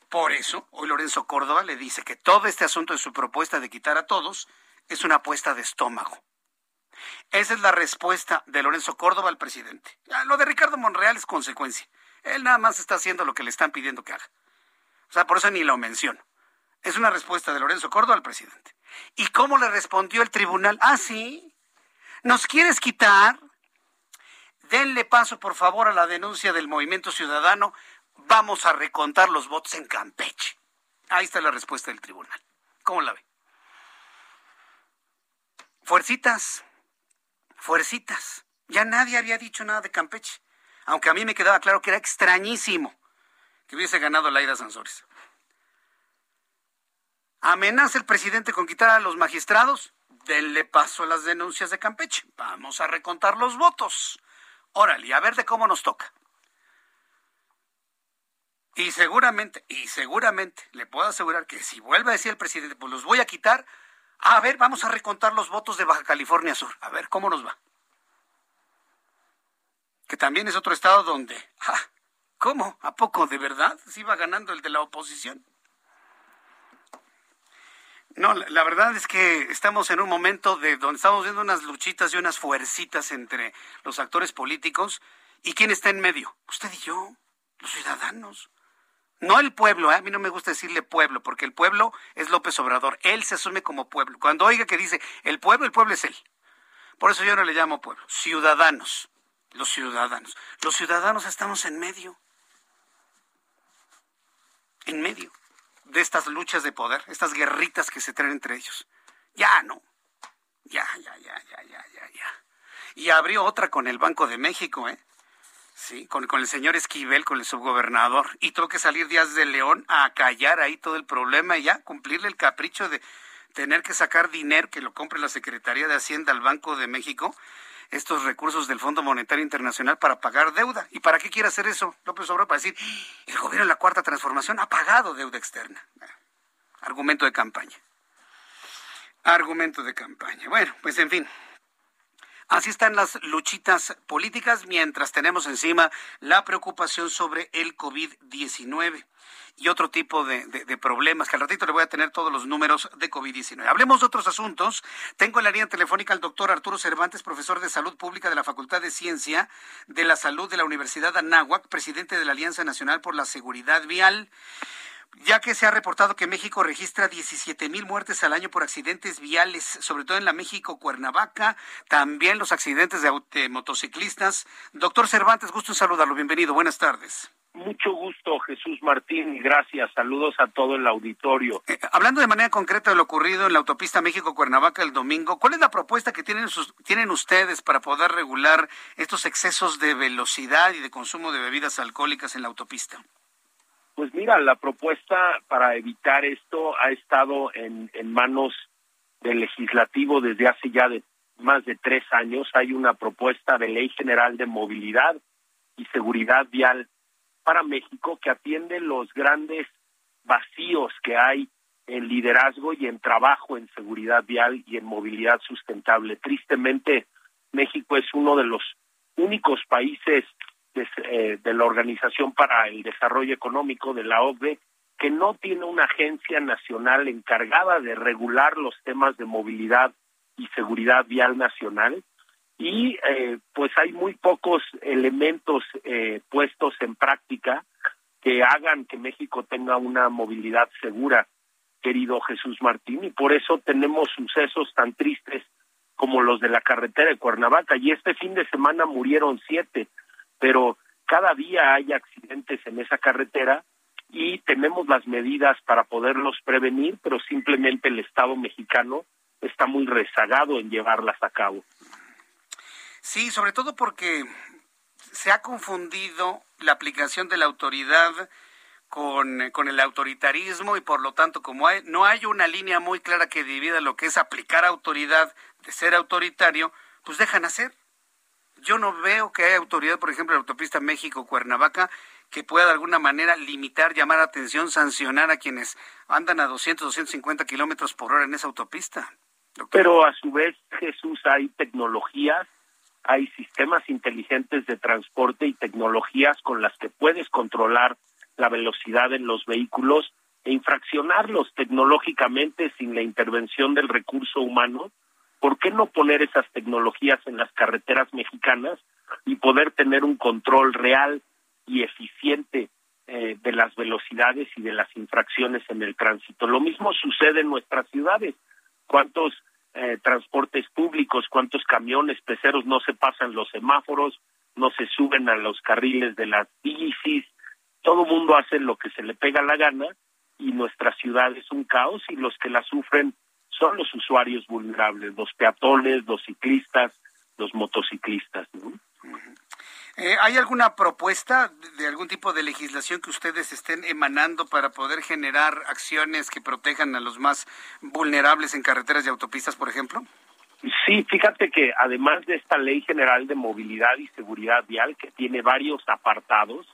Por eso, hoy Lorenzo Córdoba le dice que todo este asunto de su propuesta de quitar a todos es una apuesta de estómago. Esa es la respuesta de Lorenzo Córdoba al presidente. Lo de Ricardo Monreal es consecuencia. Él nada más está haciendo lo que le están pidiendo que haga. O sea, por eso ni lo menciono. Es una respuesta de Lorenzo Córdoba al presidente. ¿Y cómo le respondió el tribunal? Ah, sí. ¿Nos quieres quitar? Denle paso, por favor, a la denuncia del movimiento ciudadano vamos a recontar los votos en Campeche. Ahí está la respuesta del tribunal. ¿Cómo la ve? Fuercitas, fuercitas. Ya nadie había dicho nada de Campeche, aunque a mí me quedaba claro que era extrañísimo que hubiese ganado Laida Sansores. ¿Amenaza el presidente con quitar a los magistrados? Denle paso a las denuncias de Campeche. Vamos a recontar los votos. Órale, a ver de cómo nos toca. Y seguramente, y seguramente, le puedo asegurar que si vuelve a decir el presidente, pues los voy a quitar, a ver, vamos a recontar los votos de Baja California Sur, a ver cómo nos va. Que también es otro estado donde, ah, ¿cómo? ¿A poco de verdad? ¿Se iba ganando el de la oposición? No, la, la verdad es que estamos en un momento de donde estamos viendo unas luchitas y unas fuercitas entre los actores políticos y quién está en medio. Usted y yo, los ciudadanos. No el pueblo, ¿eh? a mí no me gusta decirle pueblo, porque el pueblo es López Obrador. Él se asume como pueblo. Cuando oiga que dice el pueblo, el pueblo es él. Por eso yo no le llamo pueblo. Ciudadanos. Los ciudadanos. Los ciudadanos estamos en medio. En medio de estas luchas de poder, estas guerritas que se traen entre ellos. Ya, ¿no? Ya, ya, ya, ya, ya, ya, ya. Y abrió otra con el Banco de México, ¿eh? Sí, con, el señor Esquivel, con el subgobernador, y tuvo que salir Díaz de León a callar ahí todo el problema y ya cumplirle el capricho de tener que sacar dinero que lo compre la Secretaría de Hacienda al Banco de México, estos recursos del Fondo Monetario Internacional para pagar deuda. ¿Y para qué quiere hacer eso López Obrador? Para decir, el gobierno en la Cuarta Transformación ha pagado deuda externa. Argumento de campaña. Argumento de campaña. Bueno, pues en fin, Así están las luchitas políticas mientras tenemos encima la preocupación sobre el COVID-19 y otro tipo de, problemas, que al ratito le voy a tener todos los números de COVID-19. Hablemos de otros asuntos. Tengo en la línea telefónica al doctor Arturo Cervantes, profesor de Salud Pública de la Facultad de Ciencia de la Salud de la Universidad de Anáhuac, presidente de la Alianza Nacional por la Seguridad Vial ya que se ha reportado que México registra 17 mil muertes al año por accidentes viales, sobre todo en la México Cuernavaca, también los accidentes de, motociclistas. Doctor Cervantes, gusto en saludarlo. Bienvenido. Buenas tardes. Mucho gusto, Jesús Martín, y gracias. Saludos a todo el auditorio. Eh, hablando de manera concreta de lo ocurrido en la autopista México-Cuernavaca el domingo, ¿cuál es la propuesta que tienen, sus, tienen ustedes para poder regular estos excesos de velocidad y de consumo de bebidas alcohólicas en la autopista? Pues mira, la propuesta para evitar esto ha estado en, en manos del legislativo desde hace ya de más de tres años. Hay una propuesta de ley general de movilidad y seguridad vial para México que atiende los grandes vacíos que hay en liderazgo y en trabajo en seguridad vial y en movilidad sustentable. Tristemente, México es uno de los únicos países eh, de, la Organización para el Desarrollo Económico de la OCDE, que no tiene una agencia nacional encargada de regular los temas de movilidad y seguridad vial nacional. Y eh, pues hay muy pocos elementos eh, puestos en práctica que hagan que México tenga una movilidad segura, querido Jesús Martín, y por eso tenemos sucesos tan tristes como los de la carretera de Cuernavaca, y este fin de semana murieron siete, pero cada día hay accidentes en esa carretera y tenemos las medidas para poderlos prevenir, pero simplemente el Estado mexicano está muy rezagado en llevarlas a cabo. Sí, sobre todo porque se ha confundido la aplicación de la autoridad con, con, el autoritarismo y por lo tanto como hay, no hay una línea muy clara que divida lo que es aplicar autoridad de ser autoritario, pues dejan hacer yo no veo que haya autoridad, por ejemplo, la autopista México-Cuernavaca, que pueda de alguna manera limitar, llamar atención, sancionar a quienes andan a 200, 250 kilómetros por hora en esa autopista. Pero a su vez, Jesús, hay tecnologías, hay sistemas inteligentes de transporte y tecnologías con las que puedes controlar la velocidad en los vehículos e infraccionarlos tecnológicamente sin la intervención del recurso humano. ¿Por qué no poner esas tecnologías en las carreteras mexicanas y poder tener un control real y eficiente eh, de las velocidades y de las infracciones en el tránsito. Lo mismo sucede en nuestras ciudades. ¿Cuántos eh, transportes públicos, cuántos camiones, peceros no se pasan los semáforos, no se suben a los carriles de las bicis? Todo mundo hace lo que se le pega la gana y nuestra ciudad es un caos y los que la sufren son los usuarios vulnerables, los peatones, los ciclistas, los motociclistas. ¿no? Eh, ¿Hay alguna propuesta de algún tipo de legislación que ustedes estén emanando para poder generar acciones que protejan a los más vulnerables en carreteras y autopistas, por ejemplo? Sí, fíjate que además de esta Ley General de Movilidad y Seguridad Vial, que tiene varios apartados,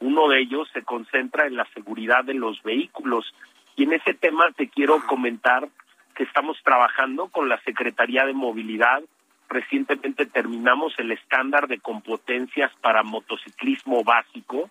uno de ellos se concentra en la seguridad de los vehículos. Y en ese tema te quiero comentar que estamos trabajando con la Secretaría de Movilidad, Recientemente terminamos el estándar de competencias para motociclismo básico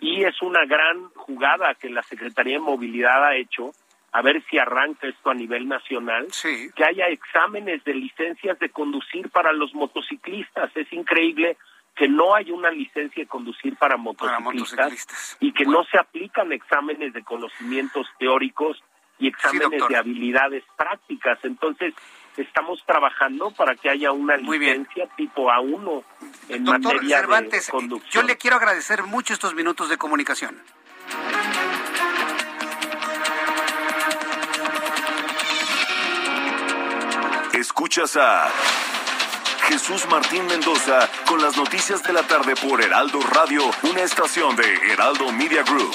y es una gran jugada que la Secretaría de Movilidad ha hecho a ver si arranca esto a nivel nacional, que haya exámenes de licencias de conducir para los motociclistas. Es increíble que no hay una licencia de conducir para motociclistas, y que no se aplican exámenes de conocimientos teóricos y exámenes de habilidades prácticas. Entonces, estamos trabajando para que haya una licencia tipo A1 en materia de conducción. Yo le quiero agradecer mucho estos minutos de comunicación. Escuchas a Jesús Martín Mendoza con las noticias de la tarde por Heraldo Radio, una estación de Heraldo Media Group.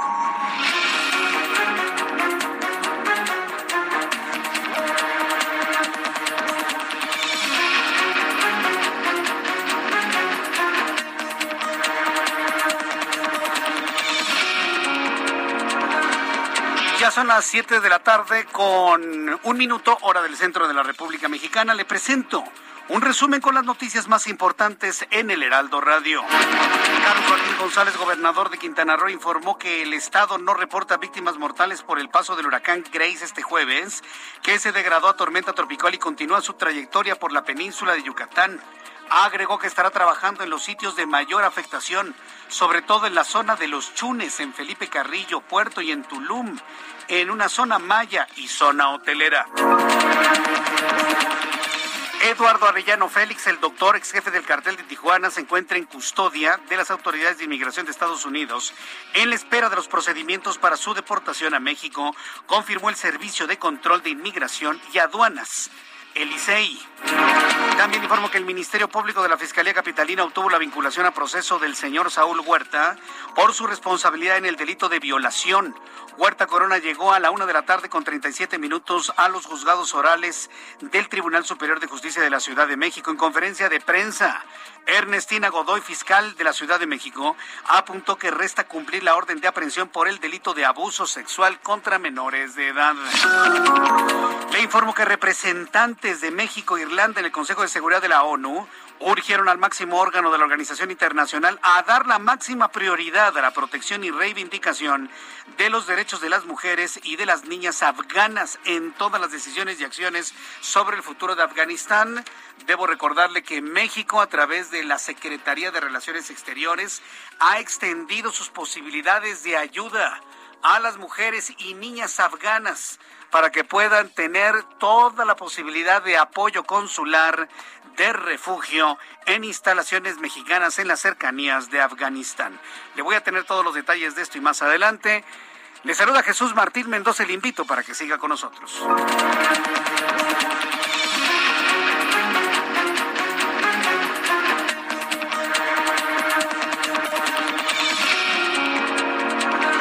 Ya son las 7 de la tarde con un minuto hora del centro de la República Mexicana. Le presento un resumen con las noticias más importantes en el Heraldo Radio. Carlos Joaquín González, gobernador de Quintana Roo, informó que el Estado no reporta víctimas mortales por el paso del huracán Grace este jueves, que se degradó a tormenta tropical y continúa su trayectoria por la península de Yucatán. Agregó que estará trabajando en los sitios de mayor afectación, sobre todo en la zona de los Chunes, en Felipe Carrillo, Puerto y en Tulum, en una zona maya y zona hotelera. Eduardo Arellano Félix, el doctor ex jefe del cartel de Tijuana, se encuentra en custodia de las autoridades de inmigración de Estados Unidos en la espera de los procedimientos para su deportación a México, confirmó el Servicio de Control de Inmigración y Aduanas. Elisei. También informo que el Ministerio Público de la Fiscalía Capitalina obtuvo la vinculación a proceso del señor Saúl Huerta por su responsabilidad en el delito de violación. Huerta Corona llegó a la una de la tarde con 37 minutos a los juzgados orales del Tribunal Superior de Justicia de la Ciudad de México en conferencia de prensa. Ernestina Godoy, fiscal de la Ciudad de México, apuntó que resta cumplir la orden de aprehensión por el delito de abuso sexual contra menores de edad. Le informo que representantes de México e Irlanda en el Consejo de Seguridad de la ONU urgieron al máximo órgano de la Organización Internacional a dar la máxima prioridad a la protección y reivindicación de los derechos de las mujeres y de las niñas afganas en todas las decisiones y acciones sobre el futuro de Afganistán. Debo recordarle que México, a través de la Secretaría de Relaciones Exteriores, ha extendido sus posibilidades de ayuda a las mujeres y niñas afganas para que puedan tener toda la posibilidad de apoyo consular de refugio en instalaciones mexicanas en las cercanías de Afganistán. Le voy a tener todos los detalles de esto y más adelante. Le saluda Jesús Martín Mendoza, le invito para que siga con nosotros.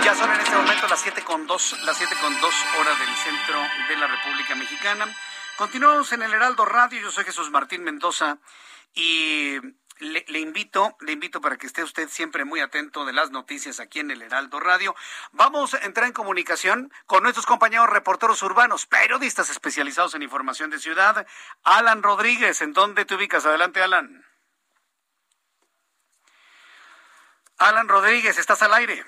Ya son en este momento las 7 con 2, las 7 con 2 horas del centro de la República Mexicana. Continuamos en el Heraldo Radio, yo soy Jesús Martín Mendoza y le, invito, le invito para que esté usted siempre muy atento de las noticias aquí en el Heraldo Radio. Vamos a entrar en comunicación con nuestros compañeros reporteros urbanos, periodistas especializados en información de ciudad. Alan Rodríguez, ¿en dónde te ubicas? Adelante, Alan. Alan Rodríguez, estás al aire.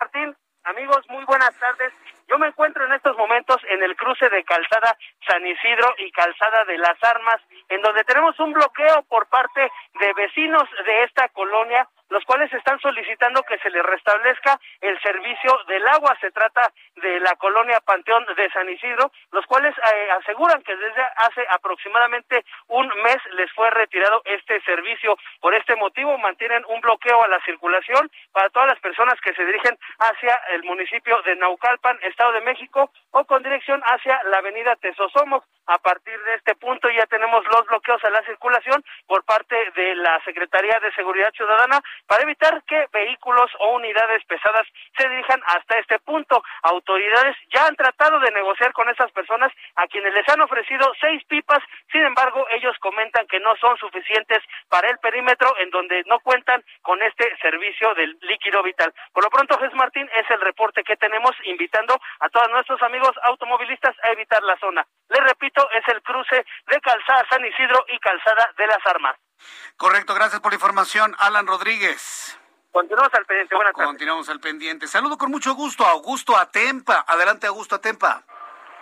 Martín, amigos, muy buenas tardes. Yo me encuentro en estos momentos en el cruce de Calzada San Isidro y Calzada de las Armas, en donde tenemos un bloqueo por parte de vecinos de esta colonia los cuales están solicitando que se les restablezca el servicio del agua. Se trata de la colonia Panteón de San Isidro, los cuales eh, aseguran que desde hace aproximadamente un mes les fue retirado este servicio. Por este motivo mantienen un bloqueo a la circulación para todas las personas que se dirigen hacia el municipio de Naucalpan, Estado de México, o con dirección hacia la avenida Tesosomoc. A partir de este punto ya tenemos los bloqueos a la circulación por parte de la Secretaría de Seguridad Ciudadana para evitar que vehículos o unidades pesadas se dirijan hasta este punto. Autoridades ya han tratado de negociar con esas personas a quienes les han ofrecido seis pipas, sin embargo ellos comentan que no son suficientes para el perímetro en donde no cuentan con este servicio del líquido vital. Por lo pronto, Jesús Martín, es el reporte que tenemos invitando a todos nuestros amigos automovilistas a evitar la zona. Les repito, es el cruce de Calzada San Isidro y Calzada de las Armas. Correcto, gracias por la información, Alan Rodríguez. Continuamos al pendiente, buenas tardes. Continuamos al pendiente. Saludo con mucho gusto a Augusto Atempa. Adelante, Augusto Atempa.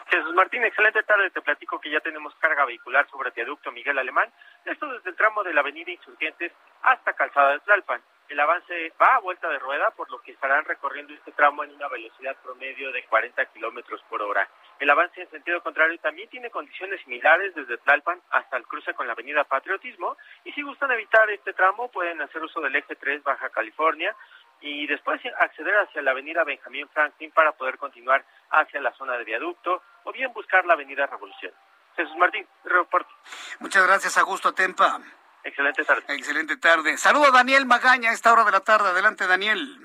Jesús Martín, excelente tarde. Te platico que ya tenemos carga vehicular sobre el viaducto Miguel Alemán. Esto desde el tramo de la avenida Insurgentes hasta Calzada de Tlalpan. El avance va a vuelta de rueda, por lo que estarán recorriendo este tramo en una velocidad promedio de 40 kilómetros por hora. El avance en sentido contrario también tiene condiciones similares desde Tlalpan hasta el cruce con la avenida Patriotismo. Y si gustan evitar este tramo, pueden hacer uso del eje 3 Baja California y después acceder hacia la avenida Benjamín Franklin para poder continuar hacia la zona de viaducto o bien buscar la avenida Revolución. Jesús Martín, reporte. Muchas gracias, Augusto Tempa. Excelente tarde. Excelente tarde. Saludo a Daniel Magaña a esta hora de la tarde. Adelante, Daniel.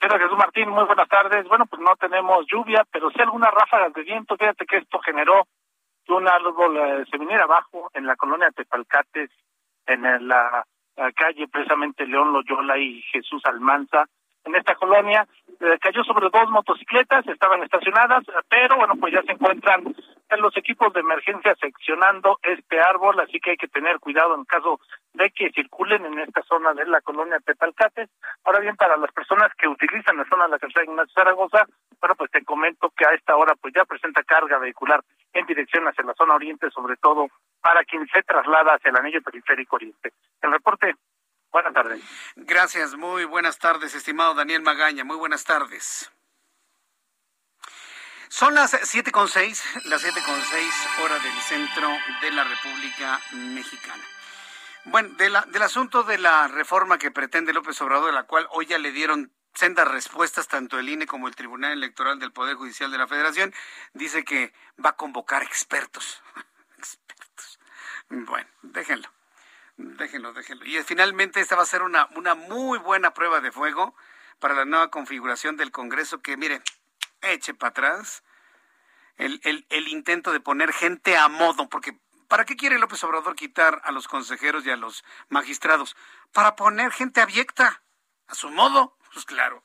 Gracias, Jesús Martín. Muy buenas tardes. Bueno, pues no tenemos lluvia, pero sí algunas ráfagas de viento. Fíjate que esto generó que un árbol eh, se viniera abajo en la colonia Tepalcates, en la, la calle precisamente León Loyola y Jesús Almanza. En esta colonia eh, cayó sobre dos motocicletas, estaban estacionadas, pero bueno, pues ya se encuentran los equipos de emergencia seccionando este árbol, así que hay que tener cuidado en caso de que circulen en esta zona de la colonia Tepalcates. Ahora bien, para las personas que utilizan la zona de la calzada Ignacio Zaragoza, bueno, pues te comento que a esta hora pues ya presenta carga vehicular en dirección hacia la zona oriente, sobre todo para quien se traslada hacia el anillo periférico oriente. El reporte Buenas tardes. Gracias, muy buenas tardes, estimado Daniel Magaña. Muy buenas tardes. Son las siete con seis, las siete con seis hora del centro de la República Mexicana. Bueno, del asunto de la reforma que pretende López Obrador, de la cual hoy ya le dieron sendas respuestas tanto el INE como el Tribunal Electoral del Poder Judicial de la Federación, dice que va a convocar expertos. expertos. Bueno, déjenlo. Déjenlo, déjenlo. Y finalmente esta va a ser una, una muy buena prueba de fuego para la nueva configuración del Congreso que, mire, eche para atrás el, el, el intento de poner gente a modo, porque ¿para qué quiere López Obrador quitar a los consejeros y a los magistrados? Para poner gente abyecta, a su modo. Pues claro.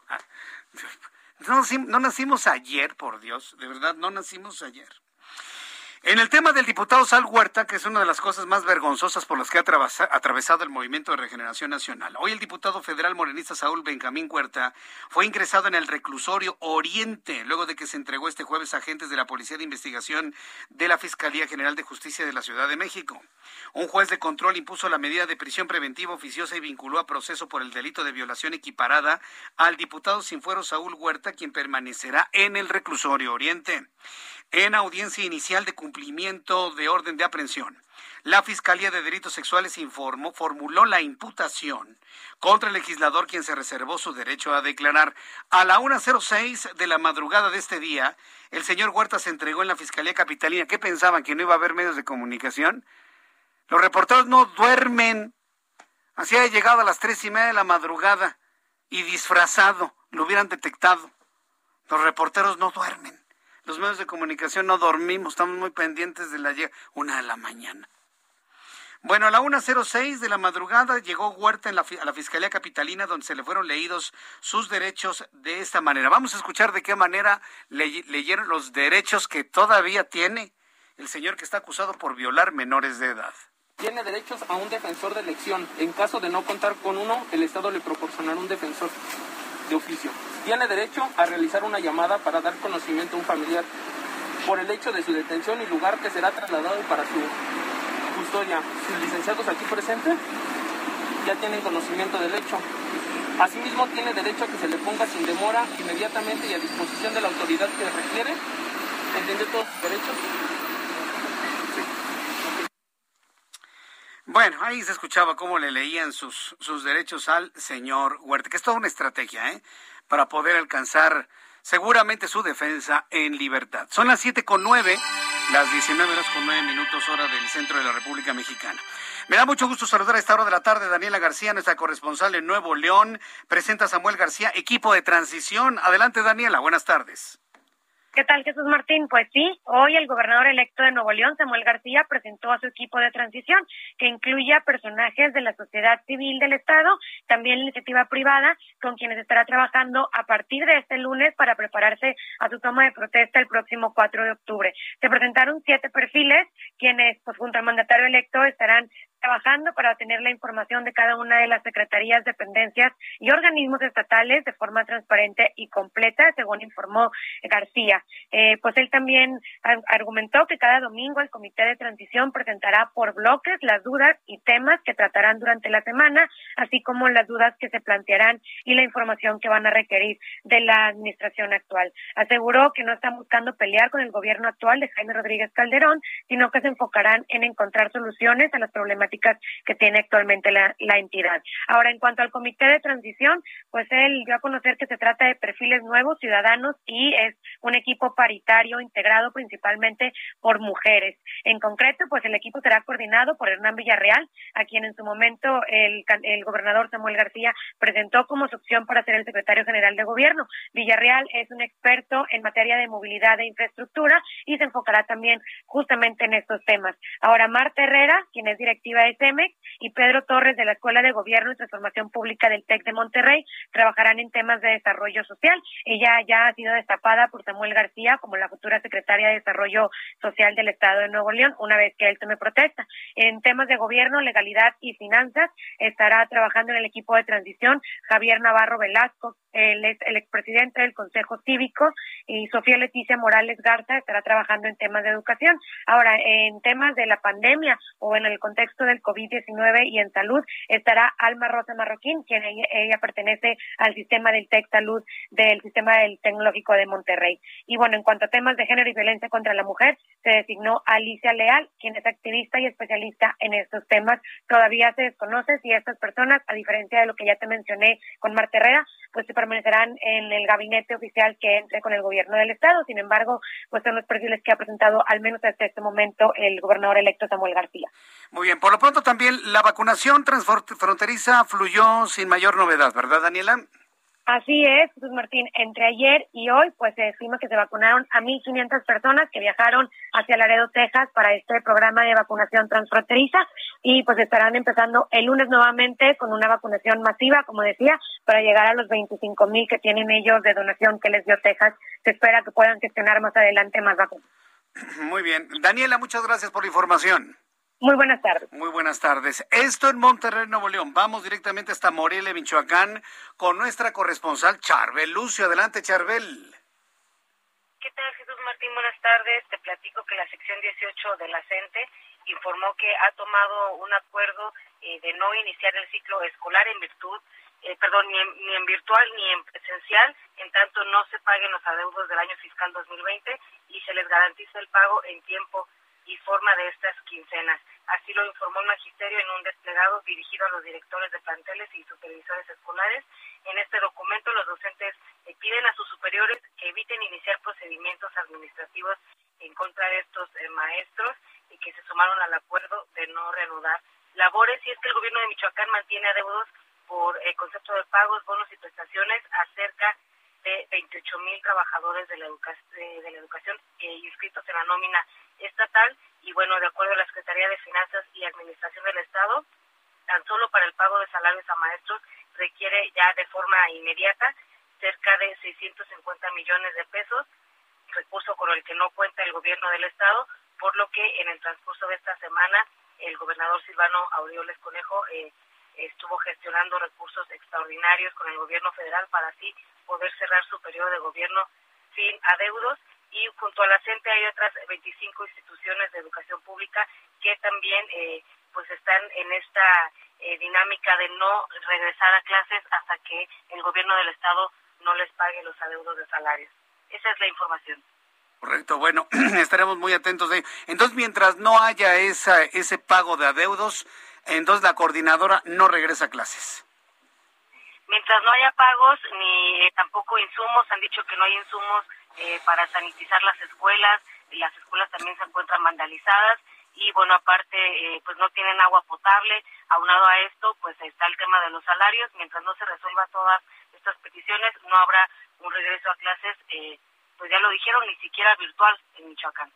No, no nacimos ayer, por Dios, de verdad, no nacimos ayer. En el tema del diputado Sal Huerta, que es una de las cosas más vergonzosas por las que ha atravesado el Movimiento de Regeneración Nacional, hoy el diputado federal morenista Saúl Benjamín Huerta fue ingresado en el reclusorio Oriente, luego de que se entregó este jueves a agentes de la Policía de Investigación de la Fiscalía General de Justicia de la Ciudad de México. Un juez de control impuso la medida de prisión preventiva oficiosa y vinculó a proceso por el delito de violación equiparada al diputado sin fuero Saúl Huerta, quien permanecerá en el reclusorio Oriente en audiencia inicial de cumplimiento de orden de aprehensión. La Fiscalía de Delitos Sexuales informó, formuló la imputación contra el legislador quien se reservó su derecho a declarar. A la 1.06 de la madrugada de este día, el señor Huerta se entregó en la Fiscalía Capitalina. ¿Qué pensaban? ¿Que no iba a haber medios de comunicación? Los reporteros no duermen. Así ha llegado a las tres y media de la madrugada y disfrazado, lo hubieran detectado. Los reporteros no duermen. Los medios de comunicación no dormimos, estamos muy pendientes de la una de la mañana. Bueno, a la 1.06 de la madrugada llegó Huerta en la, a la Fiscalía Capitalina donde se le fueron leídos sus derechos de esta manera. Vamos a escuchar de qué manera leyeron los derechos que todavía tiene el señor que está acusado por violar menores de edad. Tiene derechos a un defensor de elección. En caso de no contar con uno, el Estado le proporcionará un defensor de oficio. Tiene derecho a realizar una llamada para dar conocimiento a un familiar por el hecho de su detención y lugar que será trasladado para su custodia. Sus licenciados aquí presentes ya tienen conocimiento del hecho. Asimismo, tiene derecho a que se le ponga sin demora, inmediatamente y a disposición de la autoridad que requiere. ¿Entiende todos sus derechos? Bueno, ahí se escuchaba cómo le leían sus, sus derechos al señor Huerta, que es toda una estrategia, ¿eh? Para poder alcanzar seguramente su defensa en libertad. Son las siete con nueve, las 19 horas con nueve minutos hora del centro de la República Mexicana. Me da mucho gusto saludar a esta hora de la tarde Daniela García, nuestra corresponsal en Nuevo León. Presenta Samuel García, equipo de transición. Adelante Daniela, buenas tardes. ¿Qué tal, Jesús Martín? Pues sí, hoy el gobernador electo de Nuevo León, Samuel García, presentó a su equipo de transición, que incluye a personajes de la sociedad civil del Estado, también la iniciativa privada, con quienes estará trabajando a partir de este lunes para prepararse a su toma de protesta el próximo 4 de octubre. Se presentaron siete perfiles, quienes, pues junto al mandatario electo, estarán trabajando para tener la información de cada una de las secretarías, dependencias y organismos estatales de forma transparente y completa, según informó García. Eh, pues él también argumentó que cada domingo el Comité de Transición presentará por bloques las dudas y temas que tratarán durante la semana, así como las dudas que se plantearán y la información que van a requerir de la administración actual. Aseguró que no están buscando pelear con el gobierno actual de Jaime Rodríguez Calderón, sino que se enfocarán en encontrar soluciones a las problemáticas que tiene actualmente la, entidad. Ahora, en cuanto al comité de transición, pues él dio a conocer que se trata de perfiles nuevos, ciudadanos, y es un equipo paritario integrado principalmente por mujeres. En concreto, pues el equipo será coordinado por Hernán Villarreal, a quien en su momento el, el gobernador Samuel García presentó como su opción para ser el secretario general de gobierno. Villarreal es un experto en materia de movilidad e infraestructura y se enfocará también justamente en estos temas. Ahora, Marta Herrera, quien es directiva de CEMEX, y Pedro Torres de la Escuela de Gobierno y Transformación Pública del TEC de Monterrey trabajarán en temas de desarrollo social. Ella ya ha sido destapada por Samuel García como la futura secretaria de Desarrollo Social del Estado de Nuevo León, una vez que él tome protesta. En temas de gobierno, legalidad y finanzas estará trabajando en el equipo de transición Javier Navarro Velasco, el, el expresidente del Consejo Cívico, y Sofía Leticia Morales Garza estará trabajando en temas de educación. Ahora, en temas de la pandemia o en el contexto del COVID-19 y en salud estará Alma Rosa Marroquín, quien ella, pertenece al sistema del TEC Salud del sistema del tecnológico de Monterrey. Y bueno, en cuanto a temas de género y violencia contra la mujer, se designó Alicia Leal, quien es activista y especialista en estos temas. Todavía se desconoce si estas personas, a diferencia de lo que ya te mencioné con Marta Herrera, pues se permanecerán en el gabinete oficial que entre con el gobierno del estado. Sin embargo, pues son los perfiles que ha presentado al menos hasta este momento el gobernador electo Samuel García. Muy bien, por lo pronto también la vacunación transfronteriza fluyó sin mayor novedad, ¿verdad, Daniela? Así es, Jesús Martín. Entre ayer y hoy, pues se estima que se vacunaron a 1.500 personas que viajaron hacia Laredo, Texas, para este programa de vacunación transfronteriza y pues estarán empezando el lunes nuevamente con una vacunación masiva, como decía, para llegar a los 25.000 que tienen ellos de donación que les dio Texas. Se espera que puedan gestionar más adelante más vacunas. Muy bien. Daniela, muchas gracias por la información. Muy buenas tardes. Muy buenas tardes. Esto en Monterrey, Nuevo León. Vamos directamente hasta Morelia, Michoacán, con nuestra corresponsal Charbel Lucio. Adelante, Charbel. ¿Qué tal, Jesús Martín? Buenas tardes. Te platico que la sección 18 de la CENTE informó que ha tomado un acuerdo eh, de no iniciar el ciclo escolar en virtud, eh, perdón, ni en, ni en virtual ni en presencial, en tanto no se paguen los adeudos del año fiscal 2020 y se les garantiza el pago en tiempo y forma de estas quincenas. Así lo informó el magisterio en un desplegado dirigido a los directores de planteles y supervisores escolares. En este documento los docentes eh, piden a sus superiores que eviten iniciar procedimientos administrativos en contra de estos eh, maestros y que se sumaron al acuerdo de no reanudar labores. Y es que el gobierno de Michoacán mantiene adeudos por el concepto de pagos, bonos y prestaciones a cerca de 28 mil trabajadores de la, de la educación eh, inscritos en la nómina estatal. Y bueno, de acuerdo a la Secretaría de Finanzas y Administración del Estado, tan solo para el pago de salarios a maestros requiere ya de forma inmediata cerca de 650 millones de pesos, recurso con el que no cuenta el gobierno del Estado, por lo que en el transcurso de esta semana el gobernador Silvano Aureoles Conejo eh, estuvo gestionando recursos extraordinarios con el gobierno federal para así poder cerrar su periodo de gobierno sin adeudos y junto a la CENTE hay otras 25 instituciones de educación pública que también eh, pues están en esta eh, dinámica de no regresar a clases hasta que el gobierno del estado no les pague los adeudos de salarios. Esa es la información. Correcto, bueno, estaremos muy atentos de Entonces, mientras no haya esa, ese pago de adeudos, entonces la coordinadora no regresa a clases. Mientras no haya pagos ni eh, tampoco insumos, han dicho que no hay insumos eh, para sanitizar las escuelas, las escuelas también se encuentran vandalizadas y bueno, aparte eh, pues no tienen agua potable, aunado a esto pues está el tema de los salarios, mientras no se resuelva todas estas peticiones no habrá un regreso a clases, eh, pues ya lo dijeron, ni siquiera virtual en Michoacán.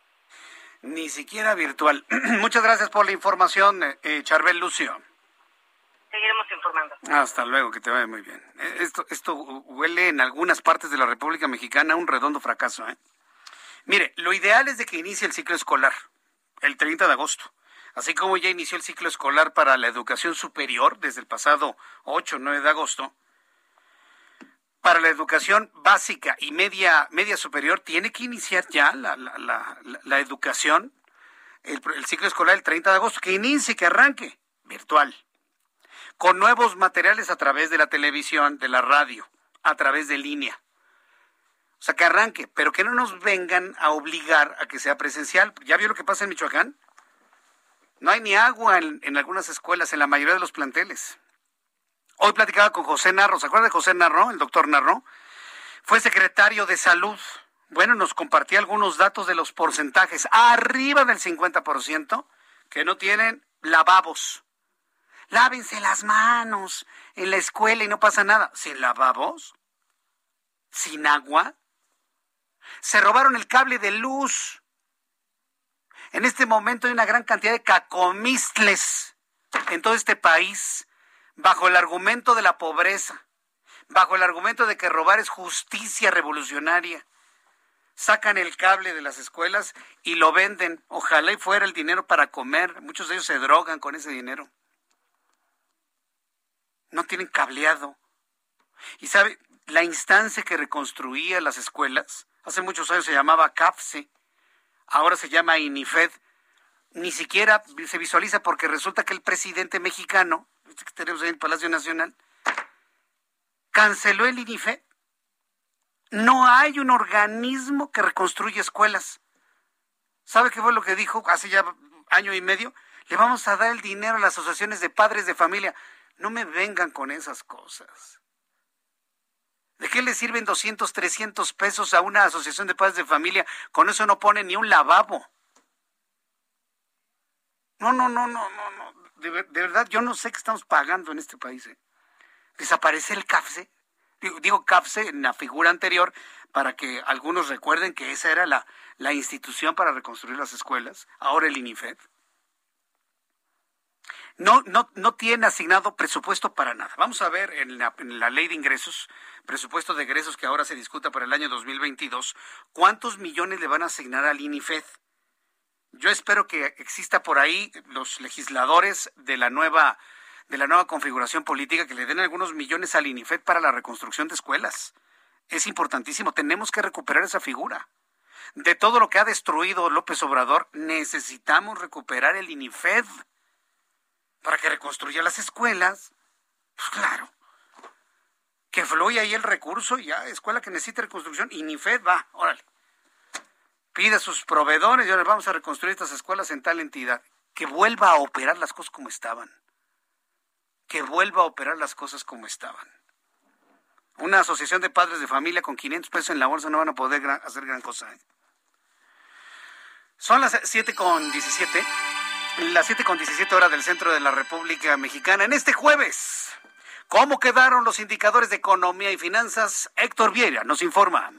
Ni siquiera virtual. Muchas gracias por la información, eh, Charbel Lucio seguiremos informando. Hasta luego, que te vaya muy bien. Eh, esto, esto huele en algunas partes de la República Mexicana un redondo fracaso. ¿eh? Mire, lo ideal es de que inicie el ciclo escolar el 30 de agosto. Así como ya inició el ciclo escolar para la educación superior desde el pasado 8 o 9 de agosto, para la educación básica y media, media superior tiene que iniciar ya la, la, la, educación, el, el, ciclo escolar el 30 de agosto, que inicie, que arranque virtual con nuevos materiales a través de la televisión, de la radio, a través de línea. O sea, que arranque, pero que no nos vengan a obligar a que sea presencial. ¿Ya vio lo que pasa en Michoacán? No hay ni agua en, algunas escuelas, en la mayoría de los planteles. Hoy platicaba con José Narro, ¿se acuerda de José Narro, el doctor Narro? Fue secretario de salud. Bueno, nos compartía algunos datos de los porcentajes. Arriba del 50% que no tienen lavabos lávense las manos en la escuela y no pasa nada. ¿Sin lavabos? ¿Sin agua? Se robaron el cable de luz. En este momento hay una gran cantidad de cacomistles en todo este país bajo el argumento de la pobreza, bajo el argumento de que robar es justicia revolucionaria. Sacan el cable de las escuelas y lo venden. Ojalá y fuera el dinero para comer. Muchos de ellos se drogan con ese dinero no tienen cableado. Y sabe, la instancia que reconstruía las escuelas, hace muchos años se llamaba CAFSE, ahora se llama INIFED, ni siquiera se visualiza porque resulta que el presidente mexicano, este que tenemos en el Palacio Nacional, canceló el INIFED. No hay un organismo que reconstruya escuelas. ¿Sabe qué fue lo que dijo hace ya año y medio? Le vamos a dar el dinero a las asociaciones de padres de familia. No me vengan con esas cosas. ¿De qué le sirven 200, 300 pesos a una asociación de padres de familia? Con eso no pone ni un lavabo. No, no, no, no, no, no. De, verdad, yo no sé qué estamos pagando en este país. ¿eh? Desaparece el CAFSE. Digo, digo CAFSE en la figura anterior para que algunos recuerden que esa era la, la institución para reconstruir las escuelas. Ahora el INIFED no, no, no tiene asignado presupuesto para nada. Vamos a ver en la, ley de ingresos, presupuesto de ingresos que ahora se discuta para el año 2022, cuántos millones le van a asignar al INIFED. Yo espero que exista por ahí los legisladores de la nueva de la nueva configuración política que le den algunos millones al INIFED para la reconstrucción de escuelas. Es importantísimo, tenemos que recuperar esa figura. De todo lo que ha destruido López Obrador, necesitamos recuperar el INIFED para que reconstruya las escuelas. Pues claro. Que fluya ahí el recurso ya, escuela que necesite reconstrucción y ni FED va, órale. pide a sus proveedores y ahora vamos a reconstruir estas escuelas en tal entidad. Que vuelva a operar las cosas como estaban. Que vuelva a operar las cosas como estaban. Una asociación de padres de familia con 500 pesos en la bolsa no van a poder hacer gran cosa. ¿eh? Son las 7 con 17, las 7 con 17 horas del centro de la República Mexicana. En este jueves, ¿cómo quedaron los indicadores de economía y finanzas? Héctor Vieira nos informa.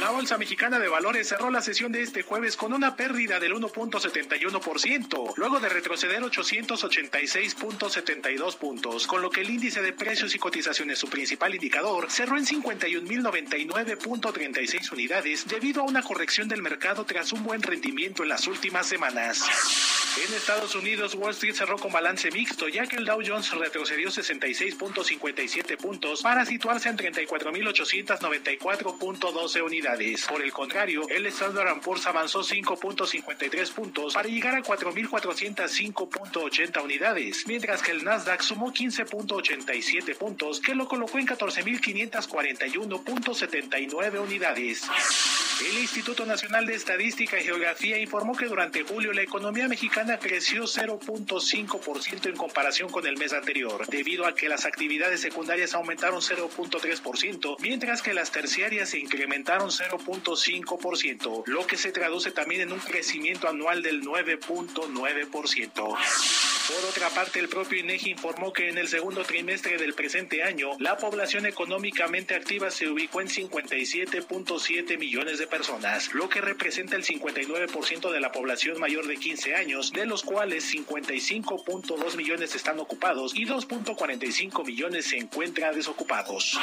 La Bolsa Mexicana de Valores cerró la sesión de este jueves con una pérdida del 1.71%, luego de retroceder 886.72 puntos, con lo que el índice de precios y cotizaciones, su principal indicador, cerró en 51.099.36 unidades debido a una corrección del mercado tras un buen rendimiento en las últimas semanas. En Estados Unidos, Wall Street cerró con balance mixto, ya que el Dow Jones retrocedió 66.57 puntos para situarse en 34.894.12 unidades. Por el contrario, el Standard Poor's avanzó 5.53 puntos para llegar a 4.405.80 unidades, mientras que el Nasdaq sumó 15.87 puntos, que lo colocó en 14.541.79 unidades. El Instituto Nacional de Estadística y Geografía informó que durante julio la economía mexicana creció 0.5% en comparación con el mes anterior, debido a que las actividades secundarias aumentaron 0.3%, mientras que las terciarias se incrementaron 0.5%, lo que se traduce también en un crecimiento anual del 9.9%. Por otra parte, el propio INEGI informó que en el segundo trimestre del presente año, la población económicamente activa se ubicó en 57.7 millones de personas, lo que representa el 59% de la población mayor de 15 años, de los cuales 55.2 millones están ocupados y 2.45 millones se encuentran desocupados.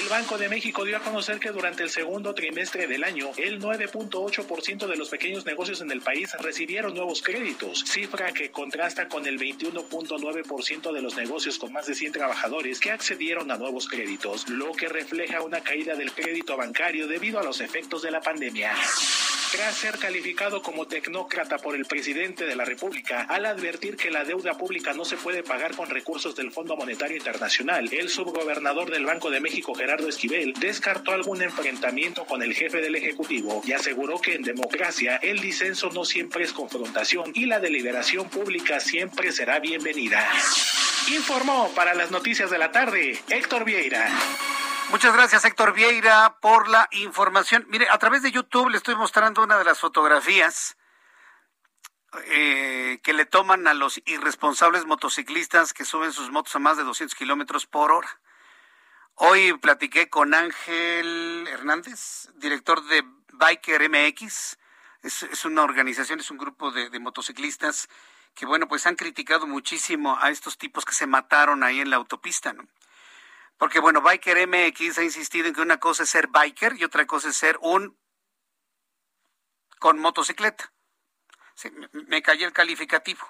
El Banco de México dio a conocer que durante el segundo trimestre del año, el 9.8% de los pequeños negocios en el país recibieron nuevos créditos, cifra que contrasta con el 21.9% de los negocios con más de 100 trabajadores que accedieron a nuevos créditos, lo que refleja una caída del crédito bancario debido a los efectos de la pandemia. Tras ser calificado como tecnócrata por el presidente de la República al advertir que la deuda pública no se puede pagar con recursos del Fondo Monetario Internacional, el subgobernador del Banco de México, Gerardo Esquivel, descartó algún enfrentamiento con el jefe del Ejecutivo y aseguró que en democracia el disenso no siempre es confrontación y la deliberación pública siempre será bienvenida. Informó para las noticias de la tarde Héctor Vieira. Muchas gracias, Héctor Vieira, por la información. Mire, a través de YouTube le estoy mostrando una de las fotografías eh, que le toman a los irresponsables motociclistas que suben sus motos a más de 200 kilómetros por hora. Hoy platiqué con Ángel Hernández, director de Biker MX. Es, una organización, es un grupo de, motociclistas que, bueno, pues han criticado muchísimo a estos tipos que se mataron ahí en la autopista, ¿no? Porque bueno, Biker MX ha insistido en que una cosa es ser biker y otra cosa es ser un con motocicleta. me, cayó el calificativo.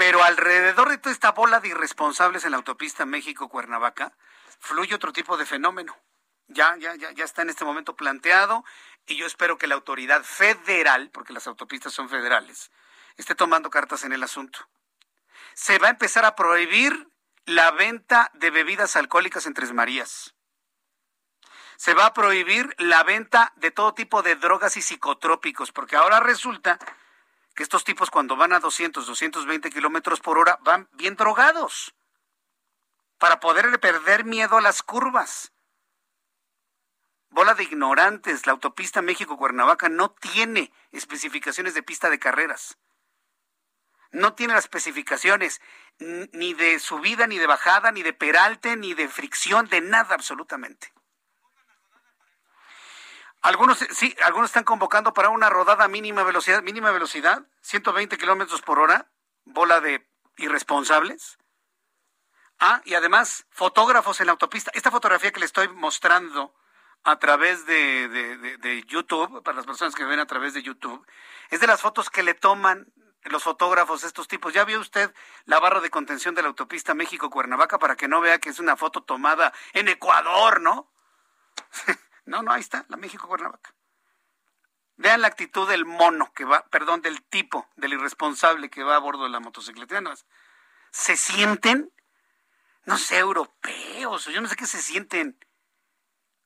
Pero alrededor de toda esta bola de irresponsables en la autopista México-Cuernavaca, fluye otro tipo de fenómeno. Ya, ya, ya, ya está en este momento planteado y yo espero que la autoridad federal, porque las autopistas son federales, esté tomando cartas en el asunto. Se va a empezar a prohibir la venta de bebidas alcohólicas en Tres Marías. Se va a prohibir la venta de todo tipo de drogas y psicotrópicos, porque ahora resulta que estos tipos cuando van a 200, 220 kilómetros por hora van bien drogados para poder perder miedo a las curvas. Bola de ignorantes, la autopista México-Cuernavaca no tiene especificaciones de pista de carreras no tiene las especificaciones ni de subida, ni de bajada, ni de peralte, ni de fricción, de nada absolutamente. Algunos, sí, algunos están convocando para una rodada mínima velocidad, mínima velocidad, 120 kilómetros por hora, bola de irresponsables. Ah, y además, fotógrafos en la autopista. Esta fotografía que le estoy mostrando a través de, de YouTube, para las personas que ven a través de YouTube, es de las fotos que le toman los fotógrafos, estos tipos. ¿Ya vio usted la barra de contención de la autopista México-Cuernavaca para que no vea que es una foto tomada en Ecuador, ¿no? no, no, ahí está, la México-Cuernavaca. Vean la actitud del mono que va, perdón, del tipo, del irresponsable que va a bordo de la motocicleta. se sienten, no sé, europeos, yo no sé qué se sienten,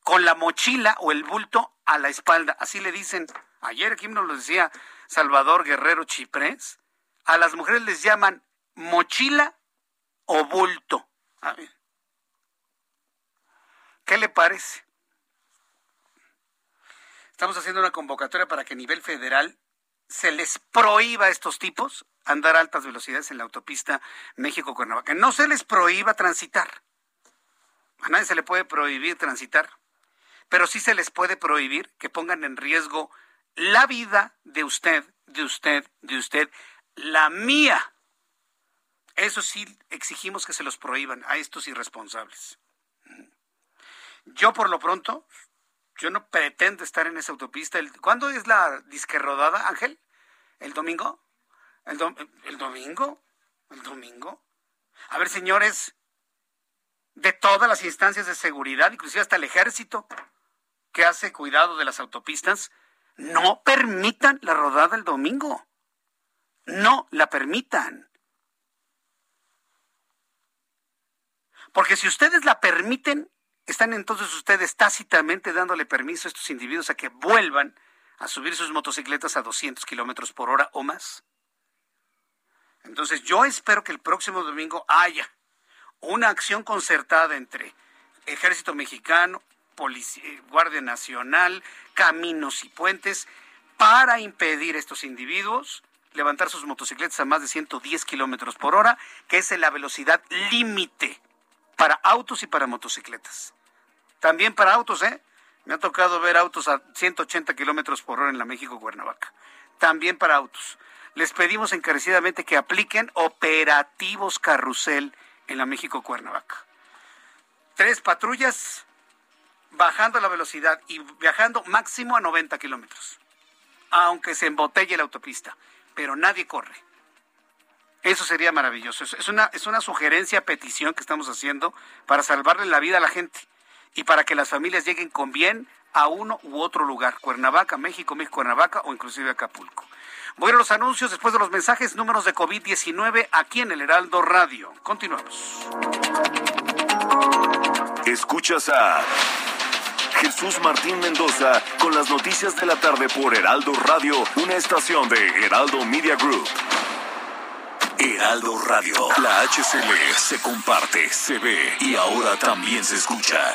con la mochila o el bulto a la espalda. Así le dicen. Ayer aquí nos lo decía Salvador Guerrero Chiprés. A las mujeres les llaman mochila o bulto. A ver. ¿Qué le parece? Estamos haciendo una convocatoria para que a nivel federal se les prohíba a estos tipos andar a altas velocidades en la autopista México-Cuernavaca. No se les prohíba transitar. A nadie se le puede prohibir transitar, pero sí se les puede prohibir que pongan en riesgo la vida de usted, de usted, de usted, la mía. Eso sí exigimos que se los prohíban a estos irresponsables. Yo por lo pronto, yo no pretendo estar en esa autopista. ¿Cuándo es la disque rodada, Ángel? ¿El domingo? ¿El, ¿El domingo? ¿El domingo? A ver, señores, de todas las instancias de seguridad, inclusive hasta el ejército que hace cuidado de las autopistas, no permitan la rodada el domingo. No la permitan. Porque si ustedes la permiten, están entonces ustedes tácitamente dándole permiso a estos individuos a que vuelvan a subir sus motocicletas a 200 kilómetros por hora o más. Entonces yo espero que el próximo domingo haya una acción concertada entre Ejército Mexicano, Policía, Guardia Nacional, Caminos y Puentes para impedir a estos individuos levantar sus motocicletas a más de 110 kilómetros por hora, que es la velocidad límite para autos y para motocicletas. También para autos, ¿eh? Me ha tocado ver autos a 180 kilómetros por hora en la México Cuernavaca. También para autos. Les pedimos encarecidamente que apliquen operativos carrusel en la México Cuernavaca. Tres patrullas bajando la velocidad y viajando máximo a 90 kilómetros. Aunque se embotelle la autopista. Pero nadie corre. Eso sería maravilloso. Es una, es una sugerencia, petición que estamos haciendo para salvarle la vida a la gente y para que las familias lleguen con bien a uno u otro lugar, Cuernavaca, México, México, Cuernavaca o inclusive Acapulco. Voy a los anuncios después de los mensajes, números de COVID-19 aquí en el Heraldo Radio. Continuamos. Escuchas a Jesús Martín Mendoza con las noticias de la tarde por Heraldo Radio, una estación de Heraldo Media Group. Heraldo Radio. La HCL se comparte, se ve y ahora también se escucha.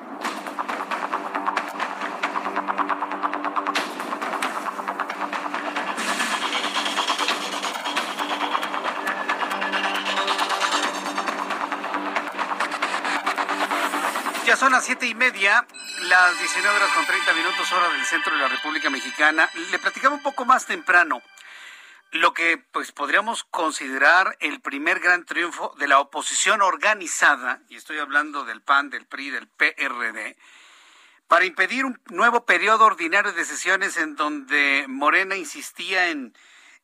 Son las siete y media, las 19 horas con 30 minutos, hora del centro de la República Mexicana. Le platicaba un poco más temprano lo que pues podríamos considerar el primer gran triunfo de la oposición organizada, y estoy hablando del PAN, del PRI, del PRD, para impedir un nuevo periodo ordinario de sesiones en donde Morena insistía en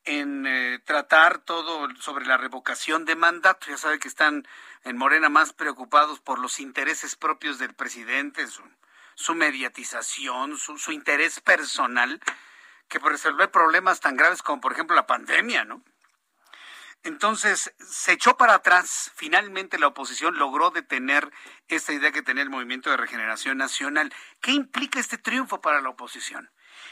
en eh, tratar todo sobre la revocación de mandato. Ya sabe que están en Morena más preocupados por los intereses propios del presidente, su, mediatización, su, su, interés personal, que por resolver problemas tan graves como por ejemplo la pandemia, ¿no? Entonces se echó para atrás, finalmente la oposición logró detener esta idea que tenía el Movimiento de Regeneración Nacional. ¿Qué implica este triunfo para la oposición?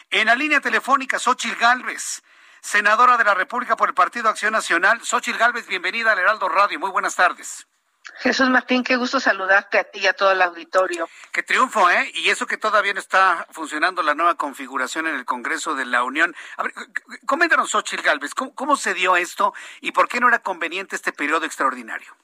En la línea telefónica, Xochitl Gálvez, senadora de la República por el Partido Acción Nacional. Xochitl Gálvez, bienvenida al Heraldo Radio. Muy buenas tardes. Jesús Martín, qué gusto saludarte a ti y a todo el auditorio. Qué triunfo, ¿eh? Y eso que todavía no está funcionando la nueva configuración en el Congreso de la Unión. A ver, coméntanos, Xochitl Gálvez, ¿cómo, se dio esto y por qué no era conveniente este periodo extraordinario?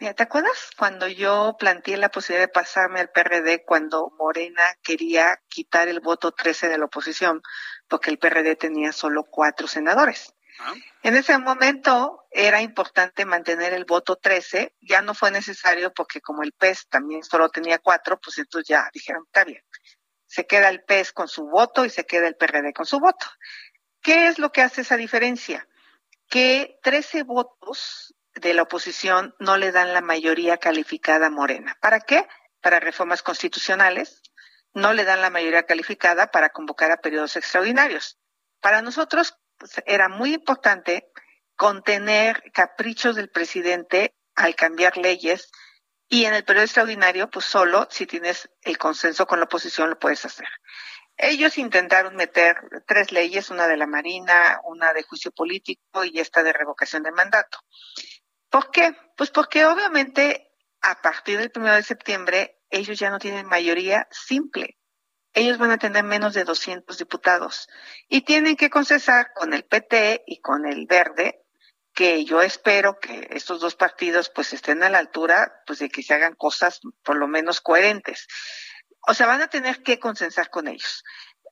Mira, ¿te acuerdas cuando yo planteé la posibilidad de pasarme al PRD cuando Morena quería quitar el voto 13 de la oposición? Porque el PRD tenía solo cuatro senadores. Ah. En ese momento era importante mantener el voto 13, ya no fue necesario porque como el PES también solo tenía cuatro, pues entonces ya dijeron, está bien, se queda el PES con su voto y se queda el PRD con su voto. ¿Qué es lo que hace esa diferencia? Que 13 votos de la oposición no le dan la mayoría calificada a Morena. ¿Para qué? Para reformas constitucionales. No le dan la mayoría calificada para convocar a periodos extraordinarios. Para nosotros pues, era muy importante contener caprichos del presidente al cambiar leyes y en el periodo extraordinario, pues solo si tienes el consenso con la oposición lo puedes hacer. Ellos intentaron meter tres leyes, una de la Marina, una de juicio político y esta de revocación de mandato. ¿Por qué? Pues porque obviamente a partir del primero de septiembre ellos ya no tienen mayoría simple. Ellos van a tener menos de 200 diputados y tienen que concesar con el PT y con el Verde que yo espero que estos dos partidos pues estén a la altura pues de que se hagan cosas por lo menos coherentes. O sea, van a tener que consensar con ellos.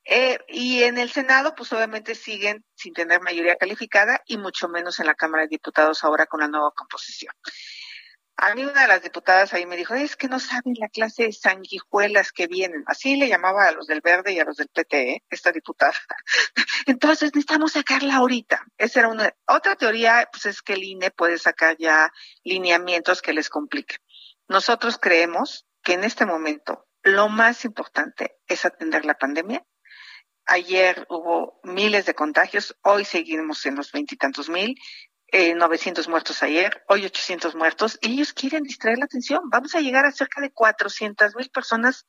Eh, y en el Senado, pues obviamente siguen sin tener mayoría calificada y mucho menos en la Cámara de Diputados ahora con la nueva composición. A mí una de las diputadas ahí me dijo, es que no saben la clase de sanguijuelas que vienen. Así le llamaba a los del Verde y a los del PT, ¿eh? esta diputada. Entonces necesitamos sacarla ahorita. Esa era una. Otra teoría, pues es que el INE puede sacar ya lineamientos que les compliquen. Nosotros creemos que en este momento lo más importante es atender la pandemia Ayer hubo miles de contagios, hoy seguimos en los veintitantos mil, eh, 900 muertos ayer, hoy 800 muertos, ellos quieren distraer la atención. Vamos a llegar a cerca de 400 mil personas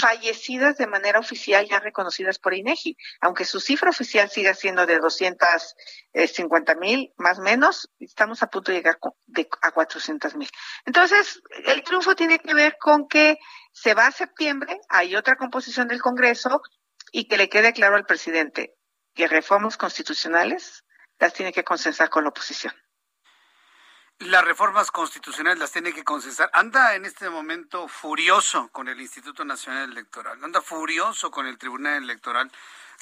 fallecidas de manera oficial ya reconocidas por INEGI, aunque su cifra oficial siga siendo de 250 mil, más o menos, estamos a punto de llegar a 400 mil. Entonces, el triunfo tiene que ver con que se va a septiembre, hay otra composición del Congreso, y que le quede claro al presidente que reformas constitucionales las tiene que consensar con la oposición. Las reformas constitucionales las tiene que consensar. Anda en este momento furioso con el Instituto Nacional Electoral, anda furioso con el Tribunal Electoral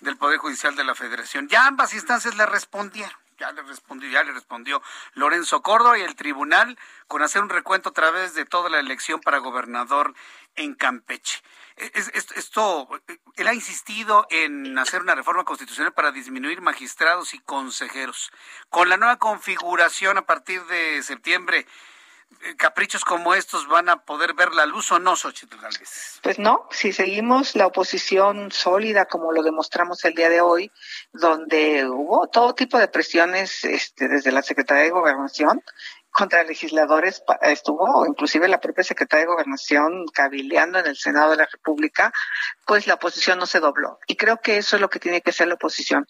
del Poder Judicial de la Federación. Ya ambas instancias le respondieron. Ya le respondió, ya le respondió Lorenzo Córdoba y el tribunal con hacer un recuento a través de toda la elección para gobernador en Campeche. Esto, él ha insistido en hacer una reforma constitucional para disminuir magistrados y consejeros. Con la nueva configuración a partir de septiembre, caprichos como estos van a poder ver la luz o no, Xochitl Galvez? Pues no, si seguimos la oposición sólida como lo demostramos el día de hoy, donde hubo todo tipo de presiones este, desde la Secretaría de Gobernación contra legisladores, estuvo inclusive la propia Secretaría de Gobernación cabildeando en el Senado de la República, pues la oposición no se dobló. Y creo que eso es lo que tiene que hacer la oposición.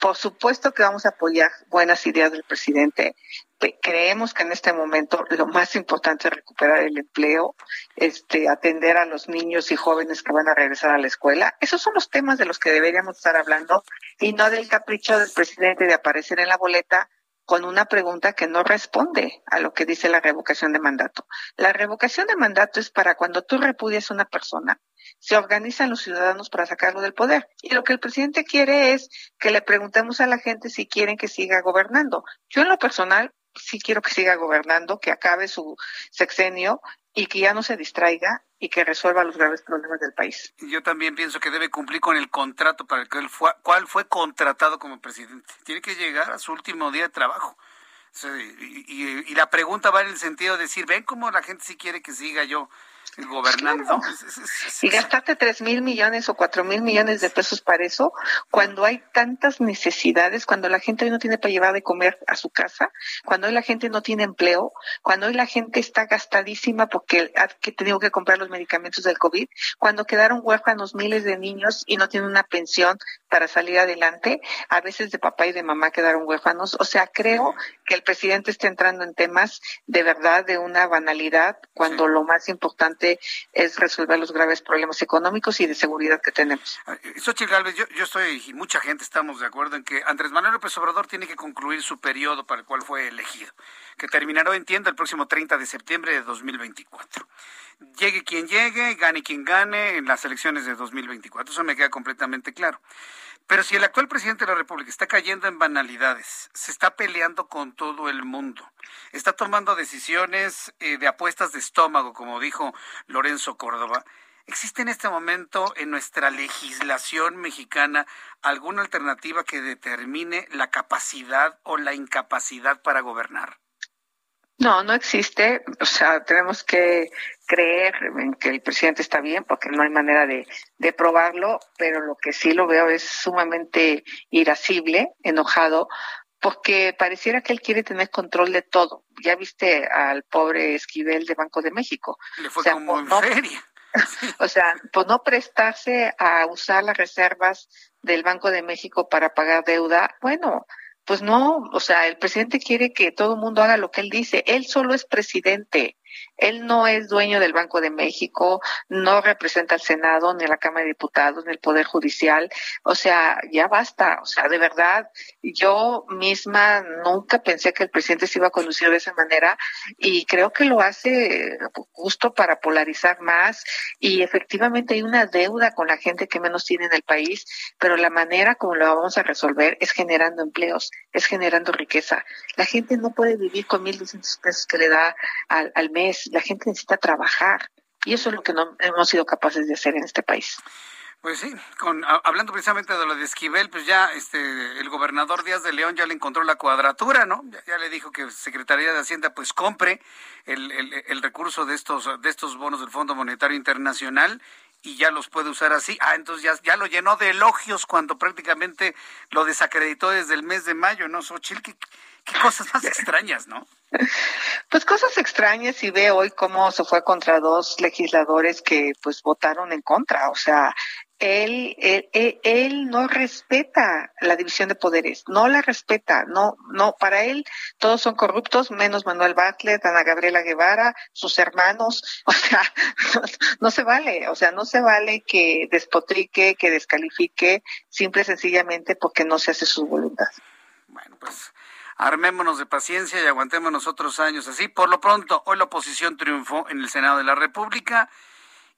Por supuesto que vamos a apoyar buenas ideas del presidente. Creemos que en este momento lo más importante es recuperar el empleo, este, atender a los niños y jóvenes que van a regresar a la escuela. Esos son los temas de los que deberíamos estar hablando y no del capricho del presidente de aparecer en la boleta con una pregunta que no responde a lo que dice la revocación de mandato. La revocación de mandato es para cuando tú repudias a una persona, se organizan los ciudadanos para sacarlo del poder. Y lo que el presidente quiere es que le preguntemos a la gente si quieren que siga gobernando. Yo en lo personal sí quiero que siga gobernando, que acabe su sexenio y que ya no se distraiga y que resuelva los graves problemas del país. Yo también pienso que debe cumplir con el contrato para el que él fue, cuál fue contratado como presidente. Tiene que llegar a su último día de trabajo. y, la pregunta va en el sentido de decir, ven cómo la gente sí quiere que siga yo gobernando. Y gastarte tres mil millones o cuatro mil millones de pesos para eso, cuando hay tantas necesidades, cuando la gente hoy no tiene para llevar de comer a su casa, cuando hoy la gente no tiene empleo, cuando hoy la gente está gastadísima porque ha tenido que comprar los medicamentos del COVID, cuando quedaron huérfanos miles de niños y no tienen una pensión para salir adelante, a veces de papá y de mamá quedaron huérfanos. O sea, creo que el presidente está entrando en temas de verdad de una banalidad, cuando lo más importante es resolver los graves problemas económicos y de seguridad que tenemos. Xochitl Gálvez, yo, yo estoy, y mucha gente estamos de acuerdo en que Andrés Manuel López Obrador tiene que concluir su periodo para el cual fue elegido, que terminará, entiendo, el próximo 30 de septiembre de 2024 llegue quien llegue, gane quien gane en las elecciones de 2024. Eso me queda completamente claro. Pero si el actual presidente de la República está cayendo en banalidades, se está peleando con todo el mundo, está tomando decisiones eh, de apuestas de estómago, como dijo Lorenzo Córdoba, ¿existe en este momento en nuestra legislación mexicana alguna alternativa que determine la capacidad o la incapacidad para gobernar? No, no existe. O sea, tenemos que creer en que el presidente está bien porque no hay manera de, de probarlo, pero lo que sí lo veo es sumamente irascible, enojado, porque pareciera que él quiere tener control de todo. Ya viste al pobre Esquivel de Banco de México. Le fue como en feria. o sea, por no prestarse a usar las reservas del Banco de México para pagar deuda, bueno, pues no, o sea, el presidente quiere que todo el mundo haga lo que él dice. Él solo es presidente. Él no es dueño del Banco de México, no representa al Senado, ni a la Cámara de Diputados, ni el Poder Judicial. O sea, ya basta. O sea, de verdad, yo misma nunca pensé que el presidente se iba a conducir de esa manera y creo que lo hace justo para polarizar más y efectivamente hay una deuda con la gente que menos tiene en el país, pero la manera como lo vamos a resolver es generando empleos, es generando riqueza. La gente no puede vivir con 1.200 pesos que le da al, al la gente necesita trabajar y eso es lo que no hemos sido capaces de hacer en este país. Pues sí, con, hablando precisamente de lo de Esquivel, pues ya este el gobernador Díaz de León ya le encontró la cuadratura, ¿no? Ya, le dijo que Secretaría de Hacienda pues compre el, el, recurso de estos de estos bonos del Fondo Monetario Internacional y ya los puede usar así. Ah, entonces ya, ya lo llenó de elogios cuando prácticamente lo desacreditó desde el mes de mayo, ¿no? Xochitl, qué cosas más extrañas, ¿no? Pues cosas extrañas y ve hoy cómo se fue contra dos legisladores que pues votaron en contra. O sea, él, él, él, no respeta la división de poderes, no la respeta, no, no, para él todos son corruptos, menos Manuel Bartlett, Ana Gabriela Guevara, sus hermanos, o sea, no, se vale, o sea, no se vale que despotrique, que descalifique, simple y sencillamente porque no se hace su voluntad. Bueno, pues armémonos de paciencia y aguantémonos otros años así. Por lo pronto, hoy la oposición triunfó en el Senado de la República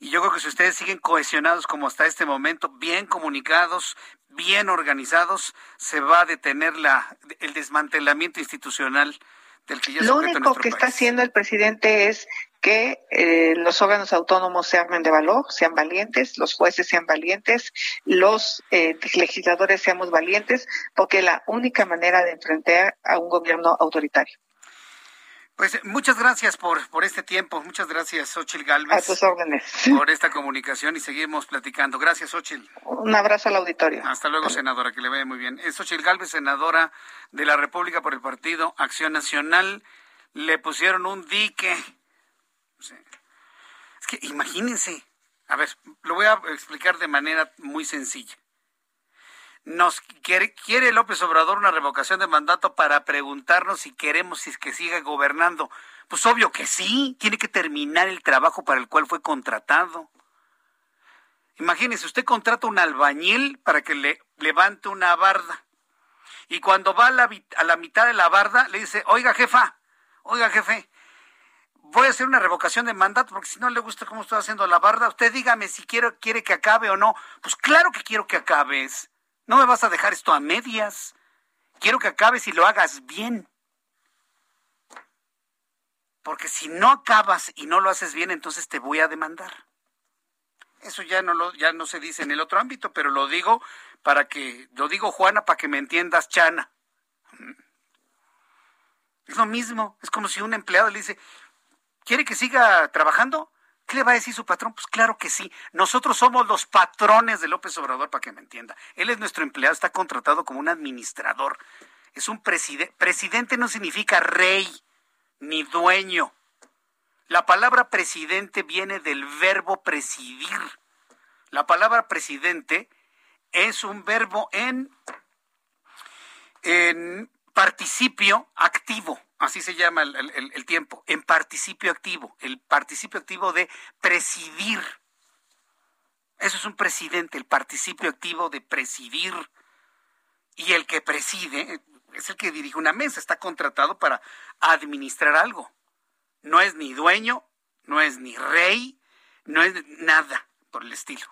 y yo creo que si ustedes siguen cohesionados como hasta este momento, bien comunicados, bien organizados, se va a detener la, el desmantelamiento institucional del que ya Lo único que está haciendo el presidente es que eh, los órganos autónomos se armen de valor, sean valientes, los jueces sean valientes, los eh, legisladores seamos valientes, porque es la única manera de enfrentar a un gobierno autoritario. Pues muchas gracias por, por este tiempo. Muchas gracias, Xochil Galvez. A tus órdenes. Por esta comunicación y seguimos platicando. Gracias, Xochil. Un abrazo al auditorio. Hasta luego, senadora, que le vaya muy bien. Es Xochil Galvez, senadora de la República por el Partido Acción Nacional. Le pusieron un dique. Es que imagínense. A ver, lo voy a explicar de manera muy sencilla nos quiere, quiere López Obrador una revocación de mandato para preguntarnos si queremos si es que siga gobernando. Pues obvio que sí, tiene que terminar el trabajo para el cual fue contratado. Imagínese, usted contrata un albañil para que le levante una barda. Y cuando va a la, a la mitad de la barda, le dice, oiga jefa, oiga jefe, voy a hacer una revocación de mandato porque si no le gusta cómo estoy haciendo la barda, usted dígame si quiere, que acabe o no. Pues claro que quiero que acabes. No me vas a dejar esto a medias. Quiero que acabes y lo hagas bien. Porque si no acabas y no lo haces bien, entonces te voy a demandar. Eso ya no ya no se dice en el otro ámbito, pero lo digo para que, lo digo Juana, para que me entiendas, Chana. Es lo mismo, es como si un empleado le dice, ¿quiere que siga trabajando? ¿Qué le va a decir su patrón? Pues claro que sí. Nosotros somos los patrones de López Obrador, para que me entienda. Él es nuestro empleado, está contratado como un administrador. Es un presidente. Presidente no significa rey ni dueño. La palabra presidente viene del verbo presidir. La palabra presidente es un verbo en, en participio activo así se llama el, tiempo, en participio activo, el participio activo de presidir. Eso es un presidente, el participio activo de presidir. Y el que preside es el que dirige una mesa, está contratado para administrar algo. No es ni dueño, no es ni rey, no es nada por el estilo.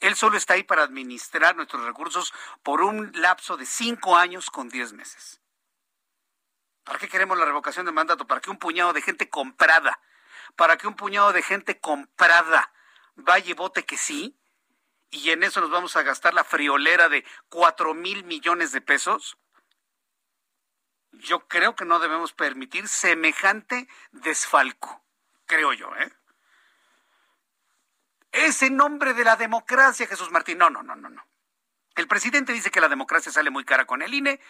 Él solo está ahí para administrar nuestros recursos por un lapso de cinco años con diez meses. ¿Para qué queremos la revocación de mandato? Para que un puñado de gente comprada, para que un puñado de gente comprada vaya y vote que sí, y en eso nos vamos a gastar la friolera de cuatro mil millones de pesos. Yo creo que no debemos permitir semejante desfalco, creo yo, ¿eh? Ese nombre de la democracia, Jesús Martín. No, no, no, no, no. El presidente dice que la democracia sale muy cara con el INE.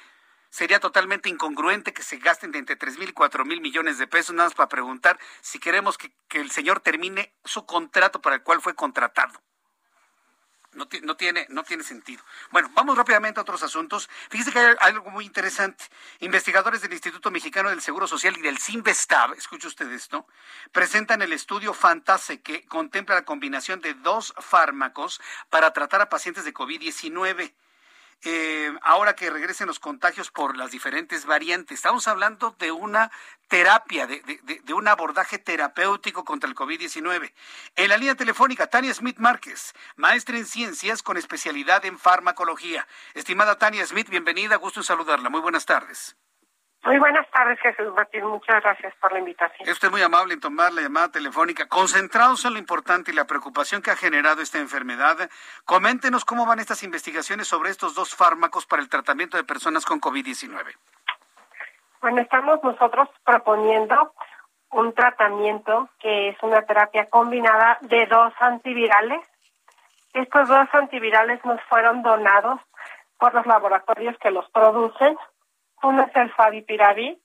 Sería totalmente incongruente que se gasten de entre tres mil y cuatro mil millones de pesos nada más para preguntar si queremos que, el señor termine su contrato para el cual fue contratado. No, no, tiene, no tiene sentido. Bueno, vamos rápidamente a otros asuntos. Fíjese que hay algo muy interesante. Investigadores del Instituto Mexicano del Seguro Social y del CIMBESTAB, escuche usted esto, presentan el estudio Fantase que contempla la combinación de dos fármacos para tratar a pacientes de COVID-19 eh, ahora que regresen los contagios por las diferentes variantes. Estamos hablando de una terapia, de, de, de un abordaje terapéutico contra el COVID-19. En la línea telefónica, Tania Smith Márquez, maestra en ciencias con especialidad en farmacología. Estimada Tania Smith, bienvenida, gusto en saludarla. Muy buenas tardes. Muy buenas tardes, Jesús Martín. Muchas gracias por la invitación. Es muy amable en tomar la llamada telefónica. Concentrados en lo importante y la preocupación que ha generado esta enfermedad, coméntenos cómo van estas investigaciones sobre estos dos fármacos para el tratamiento de personas con COVID-19. Bueno, estamos nosotros proponiendo un tratamiento que es una terapia combinada de dos antivirales. Estos dos antivirales nos fueron donados por los laboratorios que los producen uno es el Favipiravir,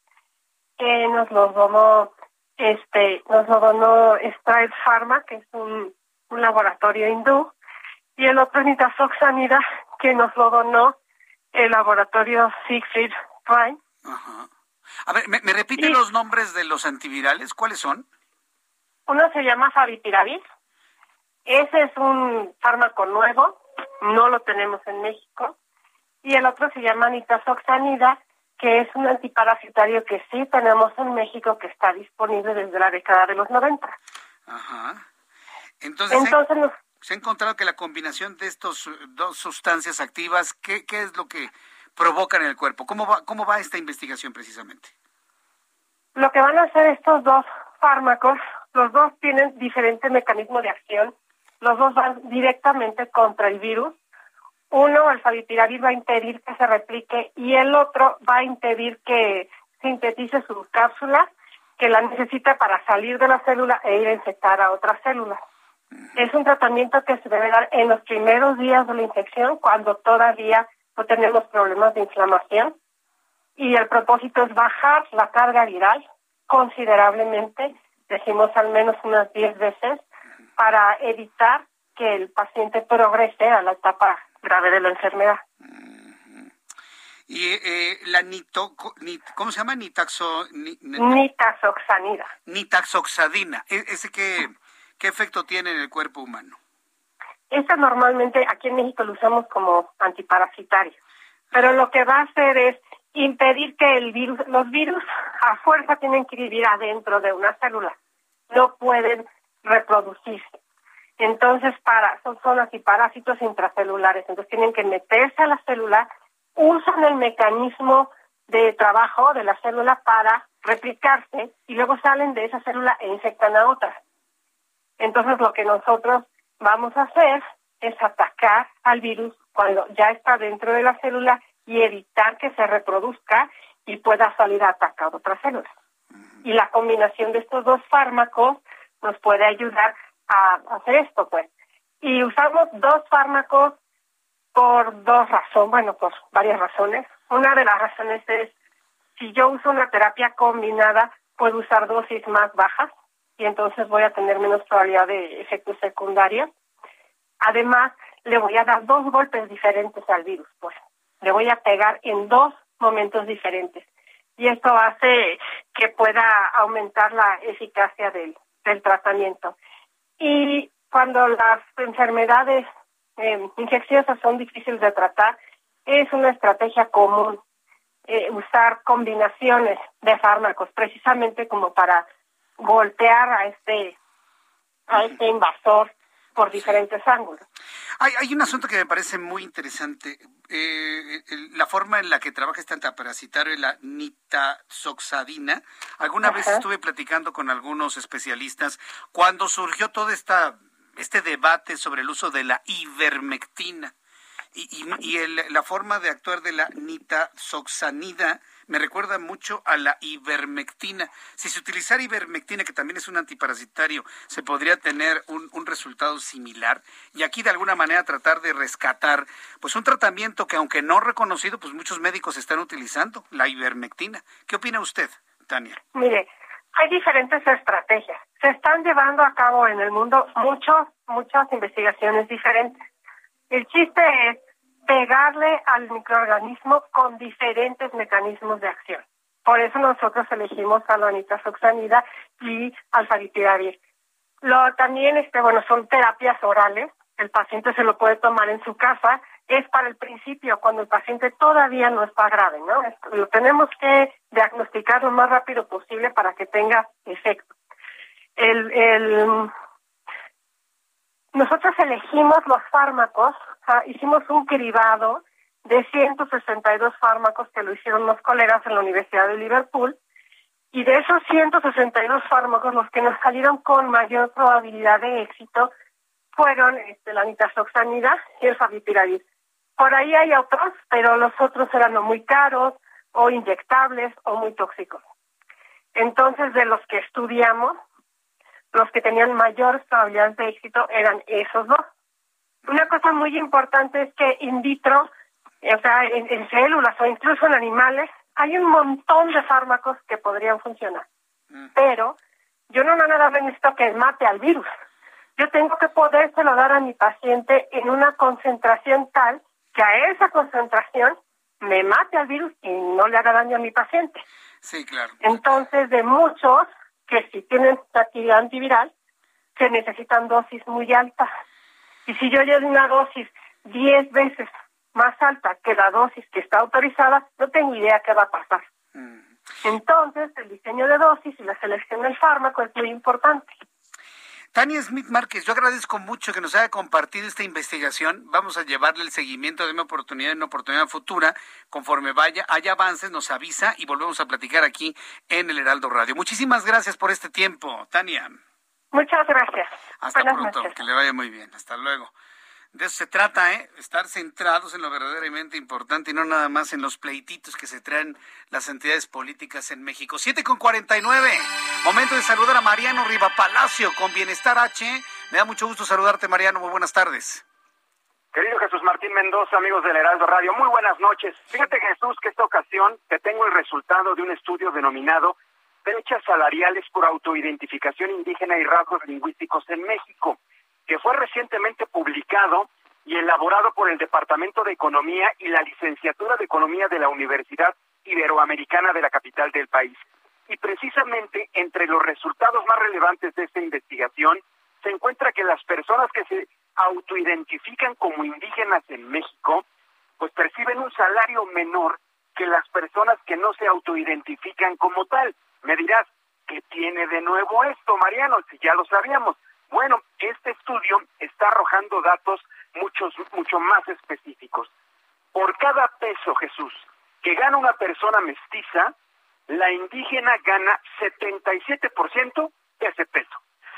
que nos lo donó, este, nos lo donó Stride Pharma, que es un, un laboratorio hindú, y el otro es Nitazoxanida, que nos lo donó el laboratorio Siegfried Prime. Ajá. A ver, ¿me, me repite los nombres de los antivirales? ¿Cuáles son? Uno se llama Favipiravir. Ese es un fármaco nuevo, no lo tenemos en México. Y el otro se llama Nitazoxanida, que es un antiparasitario que sí tenemos en México, que está disponible desde la década de los 90. Ajá. Entonces, Entonces se, se, ha encontrado que la combinación de estas dos sustancias activas, ¿qué, ¿qué es lo que provocan en el cuerpo? ¿Cómo va, ¿Cómo va esta investigación precisamente? Lo que van a hacer estos dos fármacos, los dos tienen diferente mecanismo de acción, los dos van directamente contra el virus, uno, el favipiravir va a impedir que se replique y el otro va a impedir que sintetice su cápsula que la necesita para salir de la célula e ir a infectar a otras células. Es un tratamiento que se debe dar en los primeros días de la infección, cuando todavía no tenemos problemas de inflamación. Y el propósito es bajar la carga viral considerablemente, decimos al menos unas 10 veces, para evitar que el paciente progrese a la etapa grave de la enfermedad. Y eh, la nito, ¿cómo se llama? Nitaxo, Nitazoxanida. Nitazoxadina. ¿E-, ¿Ese qué, qué efecto tiene en el cuerpo humano? Esta normalmente aquí en México lo usamos como antiparasitario. Pero lo que va a hacer es impedir que el virus, los virus a fuerza tienen que vivir adentro de una célula. No pueden reproducirse. Entonces, para, son zonas y parásitos intracelulares. Entonces, tienen que meterse a la célula, usan el mecanismo de trabajo de la célula para replicarse y luego salen de esa célula e infectan a otras. Entonces, lo que nosotros vamos a hacer es atacar al virus cuando ya está dentro de la célula y evitar que se reproduzca y pueda salir a atacar otras células. Y la combinación de estos dos fármacos nos puede ayudar a hacer esto, pues. Y usamos dos fármacos por dos razones, bueno, por varias razones. Una de las razones es, si yo uso una terapia combinada, puedo usar dosis más bajas y entonces voy a tener menos probabilidad de efectos secundarios. Además, le voy a dar dos golpes diferentes al virus, pues. Le voy a pegar en dos momentos diferentes. Y esto hace que pueda aumentar la eficacia del, del tratamiento. Y cuando las enfermedades eh, infecciosas son difíciles de tratar, es una estrategia común eh, usar combinaciones de fármacos, precisamente como para golpear a este a este invasor por diferentes ángulos. Hay, hay un asunto que me parece muy interesante. Eh, la forma en la que trabaja este antiparasitario, la nitazoxadina. Alguna vez estuve platicando con algunos especialistas cuando surgió todo esta, este debate sobre el uso de la ivermectina. Y, y, la forma de actuar de la nitazoxanida me recuerda mucho a la ivermectina. Si se utilizara ivermectina, que también es un antiparasitario, se podría tener un, un, resultado similar. Y aquí de alguna manera tratar de rescatar, pues un tratamiento que aunque no reconocido, pues muchos médicos están utilizando, la ivermectina. ¿Qué opina usted, Tania? Mire, hay diferentes estrategias. Se están llevando a cabo en el mundo muchos, muchas investigaciones diferentes. El chiste es pegarle al microorganismo con diferentes mecanismos de acción. Por eso nosotros elegimos a la y al Lo también este bueno son terapias orales, el paciente se lo puede tomar en su casa, es para el principio cuando el paciente todavía no está grave, ¿no? Lo tenemos que diagnosticar lo más rápido posible para que tenga efecto. El, el nosotros elegimos los fármacos, hicimos un cribado de 162 fármacos que lo hicieron los colegas en la Universidad de Liverpool, y de esos 162 fármacos, los que nos salieron con mayor probabilidad de éxito fueron este, la nitazoxanida y el favipiravir. Por ahí hay otros, pero los otros eran muy caros o inyectables o muy tóxicos. Entonces, de los que estudiamos, los que tenían mayores probabilidades de éxito eran esos dos. Una cosa muy importante es que in vitro, o sea, en, células o incluso en animales, hay un montón de fármacos que podrían funcionar. Pero yo no nada más necesito que mate al virus. Yo tengo que podérselo dar a mi paciente en una concentración tal que a esa concentración me mate al virus y no le haga daño a mi paciente. Sí, claro. Entonces, de muchos que si tienen actividad antiviral, se necesitan dosis muy altas. Y si yo llevo una dosis 10 veces más alta que la dosis que está autorizada, no tengo idea qué va a pasar. Mm. Entonces, el diseño de dosis y la selección del fármaco es muy importante. Tania Smith Márquez, yo agradezco mucho que nos haya compartido esta investigación. Vamos a llevarle el seguimiento de una oportunidad en una oportunidad futura. Conforme vaya, haya avances, nos avisa y volvemos a platicar aquí en el Heraldo Radio. Muchísimas gracias por este tiempo, Tania. Muchas gracias. Hasta pronto, que le vaya muy bien. Hasta luego. De eso se trata, ¿eh? Estar centrados en lo verdaderamente importante y no nada más en los pleititos que se traen las entidades políticas en México. 7 con 49. Momento de saludar a Mariano Riva Palacio con Bienestar H. Me da mucho gusto saludarte, Mariano. Muy buenas tardes. Querido Jesús Martín Mendoza, amigos del Heraldo Radio, muy buenas noches. Fíjate, Jesús, que esta ocasión te tengo el resultado de un estudio denominado Brechas salariales por autoidentificación indígena y rasgos lingüísticos en México que fue recientemente publicado y elaborado por el Departamento de Economía y la Licenciatura de Economía de la Universidad Iberoamericana de la capital del país. Y precisamente entre los resultados más relevantes de esta investigación se encuentra que las personas que se autoidentifican como indígenas en México, pues perciben un salario menor que las personas que no se autoidentifican como tal. Me dirás, ¿qué tiene de nuevo esto, Mariano? Si ya lo sabíamos. Bueno, este estudio está arrojando datos muchos, mucho más específicos. Por cada peso, Jesús, que gana una persona mestiza, la indígena gana 77% de ese peso.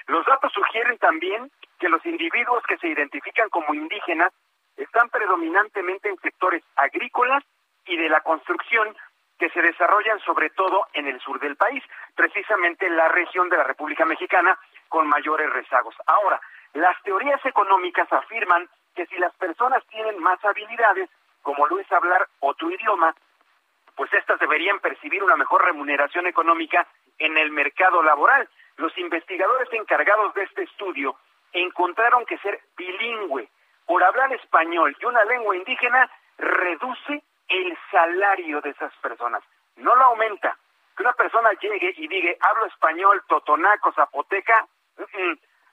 Los datos sugieren también que los individuos que se identifican como indígenas están predominantemente en sectores agrícolas y de la construcción que se desarrollan sobre todo en el sur del país, precisamente en la región de la República Mexicana con mayores rezagos. Ahora, las teorías económicas afirman que si las personas tienen más habilidades, como lo es hablar otro idioma, pues éstas deberían percibir una mejor remuneración económica en el mercado laboral. Los investigadores encargados de este estudio encontraron que ser bilingüe por hablar español y una lengua indígena reduce el salario de esas personas, no lo aumenta. Que una persona llegue y diga, hablo español, totonaco, zapoteca,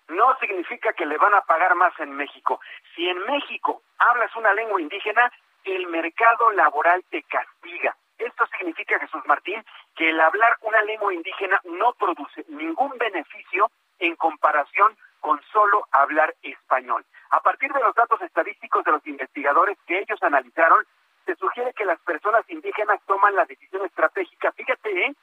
no significa que le van a pagar más en México. Si en México hablas una lengua indígena, el mercado laboral te castiga. Esto significa, Jesús Martín, que el hablar una lengua indígena no produce ningún beneficio en comparación con solo hablar español. A partir de los datos estadísticos de los investigadores que ellos analizaron, se sugiere que las personas indígenas toman la decisión estratégica, fíjate, ¿eh?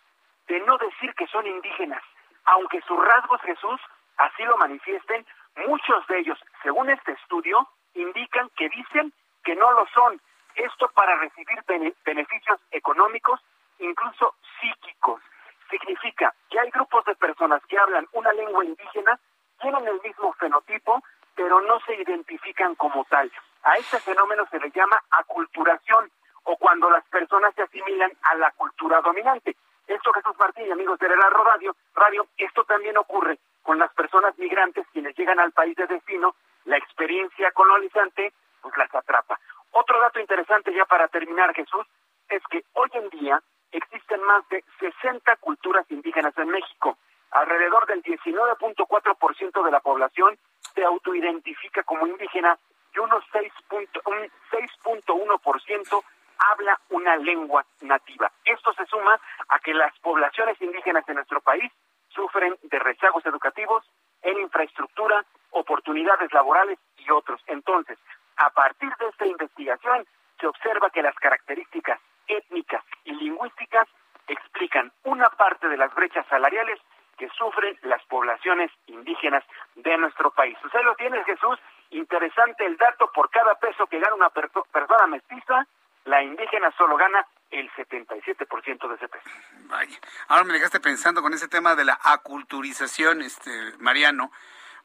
de no decir que son indígenas, aunque sus rasgos Jesús así lo manifiesten, muchos de ellos, según este estudio, indican que dicen que no lo son. Esto para recibir beneficios económicos, incluso psíquicos. Significa que hay grupos de personas que hablan una lengua indígena, tienen el mismo fenotipo, pero no se identifican como tal. A este fenómeno se le llama aculturación o cuando las personas se asimilan a la cultura dominante. Esto, Jesús Martín amigos de Heraldo Radio, Radio, esto también ocurre con las personas migrantes quienes llegan al país de destino, la experiencia colonizante pues las atrapa. Otro dato interesante ya para terminar, Jesús, es que hoy en día existen más de 60 culturas indígenas en México. Alrededor del 19.4% de la población se autoidentifica como indígena y unos 6.1% habla una lengua nativa. Esto se suma a que las poblaciones indígenas de nuestro país sufren de rezagos educativos, en infraestructura, oportunidades laborales y otros. Entonces, a partir de esta investigación, se observa que las características étnicas y lingüísticas explican una parte de las brechas salariales que sufren las poblaciones indígenas de nuestro país. Usted lo tiene, Jesús, interesante el dato, por cada peso que gana una persona mestiza, la indígena solo gana el 77% de ese peso. Vaya, ahora me dejaste pensando con ese tema de la aculturización, este Mariano,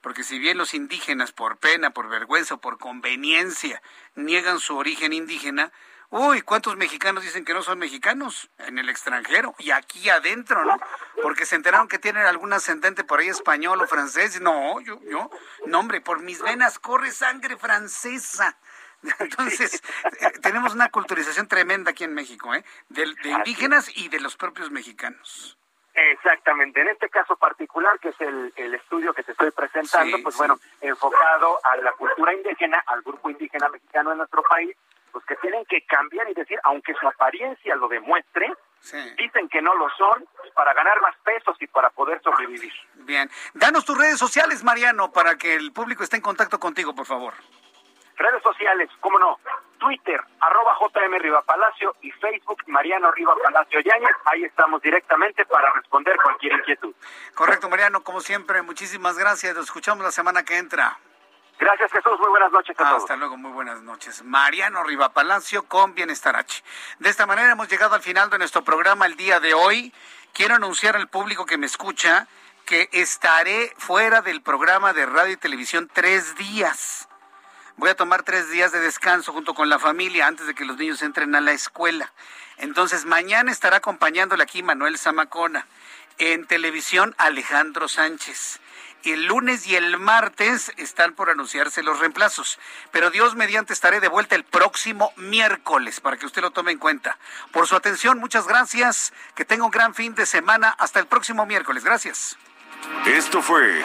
porque si bien los indígenas por pena, por vergüenza o por conveniencia niegan su origen indígena, Uy, ¿cuántos mexicanos dicen que no son mexicanos en el extranjero y aquí adentro, no? Porque se enteraron que tienen algún ascendente por ahí español o francés. No, yo, yo, no, hombre, por mis venas corre sangre francesa. Entonces, eh, tenemos una culturización tremenda aquí en México, ¿eh? De, indígenas y de los propios mexicanos. Exactamente. En este caso particular, que es el, estudio que te estoy presentando, pues bueno, enfocado a la cultura indígena, al grupo indígena mexicano en nuestro país, pues que tienen que cambiar y decir, aunque su apariencia lo demuestre, dicen que no lo son para ganar más pesos y para poder sobrevivir. Bien. Danos tus redes sociales, Mariano, para que el público esté en contacto contigo, por favor. Redes sociales, cómo no, Twitter, arroba JM Riva Palacio y Facebook Mariano Riva Palacio Yáñez. Ahí estamos directamente para responder cualquier inquietud. Correcto, Mariano, como siempre, muchísimas gracias. Nos escuchamos la semana que entra. Gracias, Jesús. Muy buenas noches a todos. Hasta luego, muy buenas noches. Mariano Riva Palacio con Bienestar H. De esta manera hemos llegado al final de nuestro programa el día de hoy. Quiero anunciar al público que me escucha que estaré fuera del programa de radio y televisión tres días. Voy a tomar tres días de descanso junto con la familia antes de que los niños entren a la escuela. Entonces, mañana estará acompañándole aquí Manuel Zamacona. En televisión, Alejandro Sánchez. El lunes y el martes están por anunciarse los reemplazos. Pero Dios mediante estaré de vuelta el próximo miércoles para que usted lo tome en cuenta. Por su atención, muchas gracias. Que tenga un gran fin de semana. Hasta el próximo miércoles. Gracias. Esto fue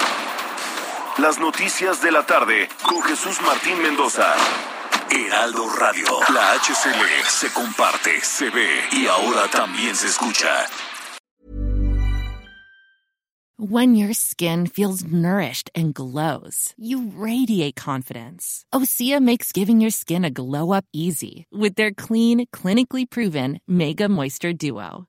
las noticias de la tarde con Jesús Martín Mendoza. Heraldo Radio. La HCL se comparte, se ve y ahora también se escucha. When your skin feels nourished and glows, you radiate confidence. Osea makes giving your skin a glow up easy with their clean, clinically proven Mega Moisture Duo.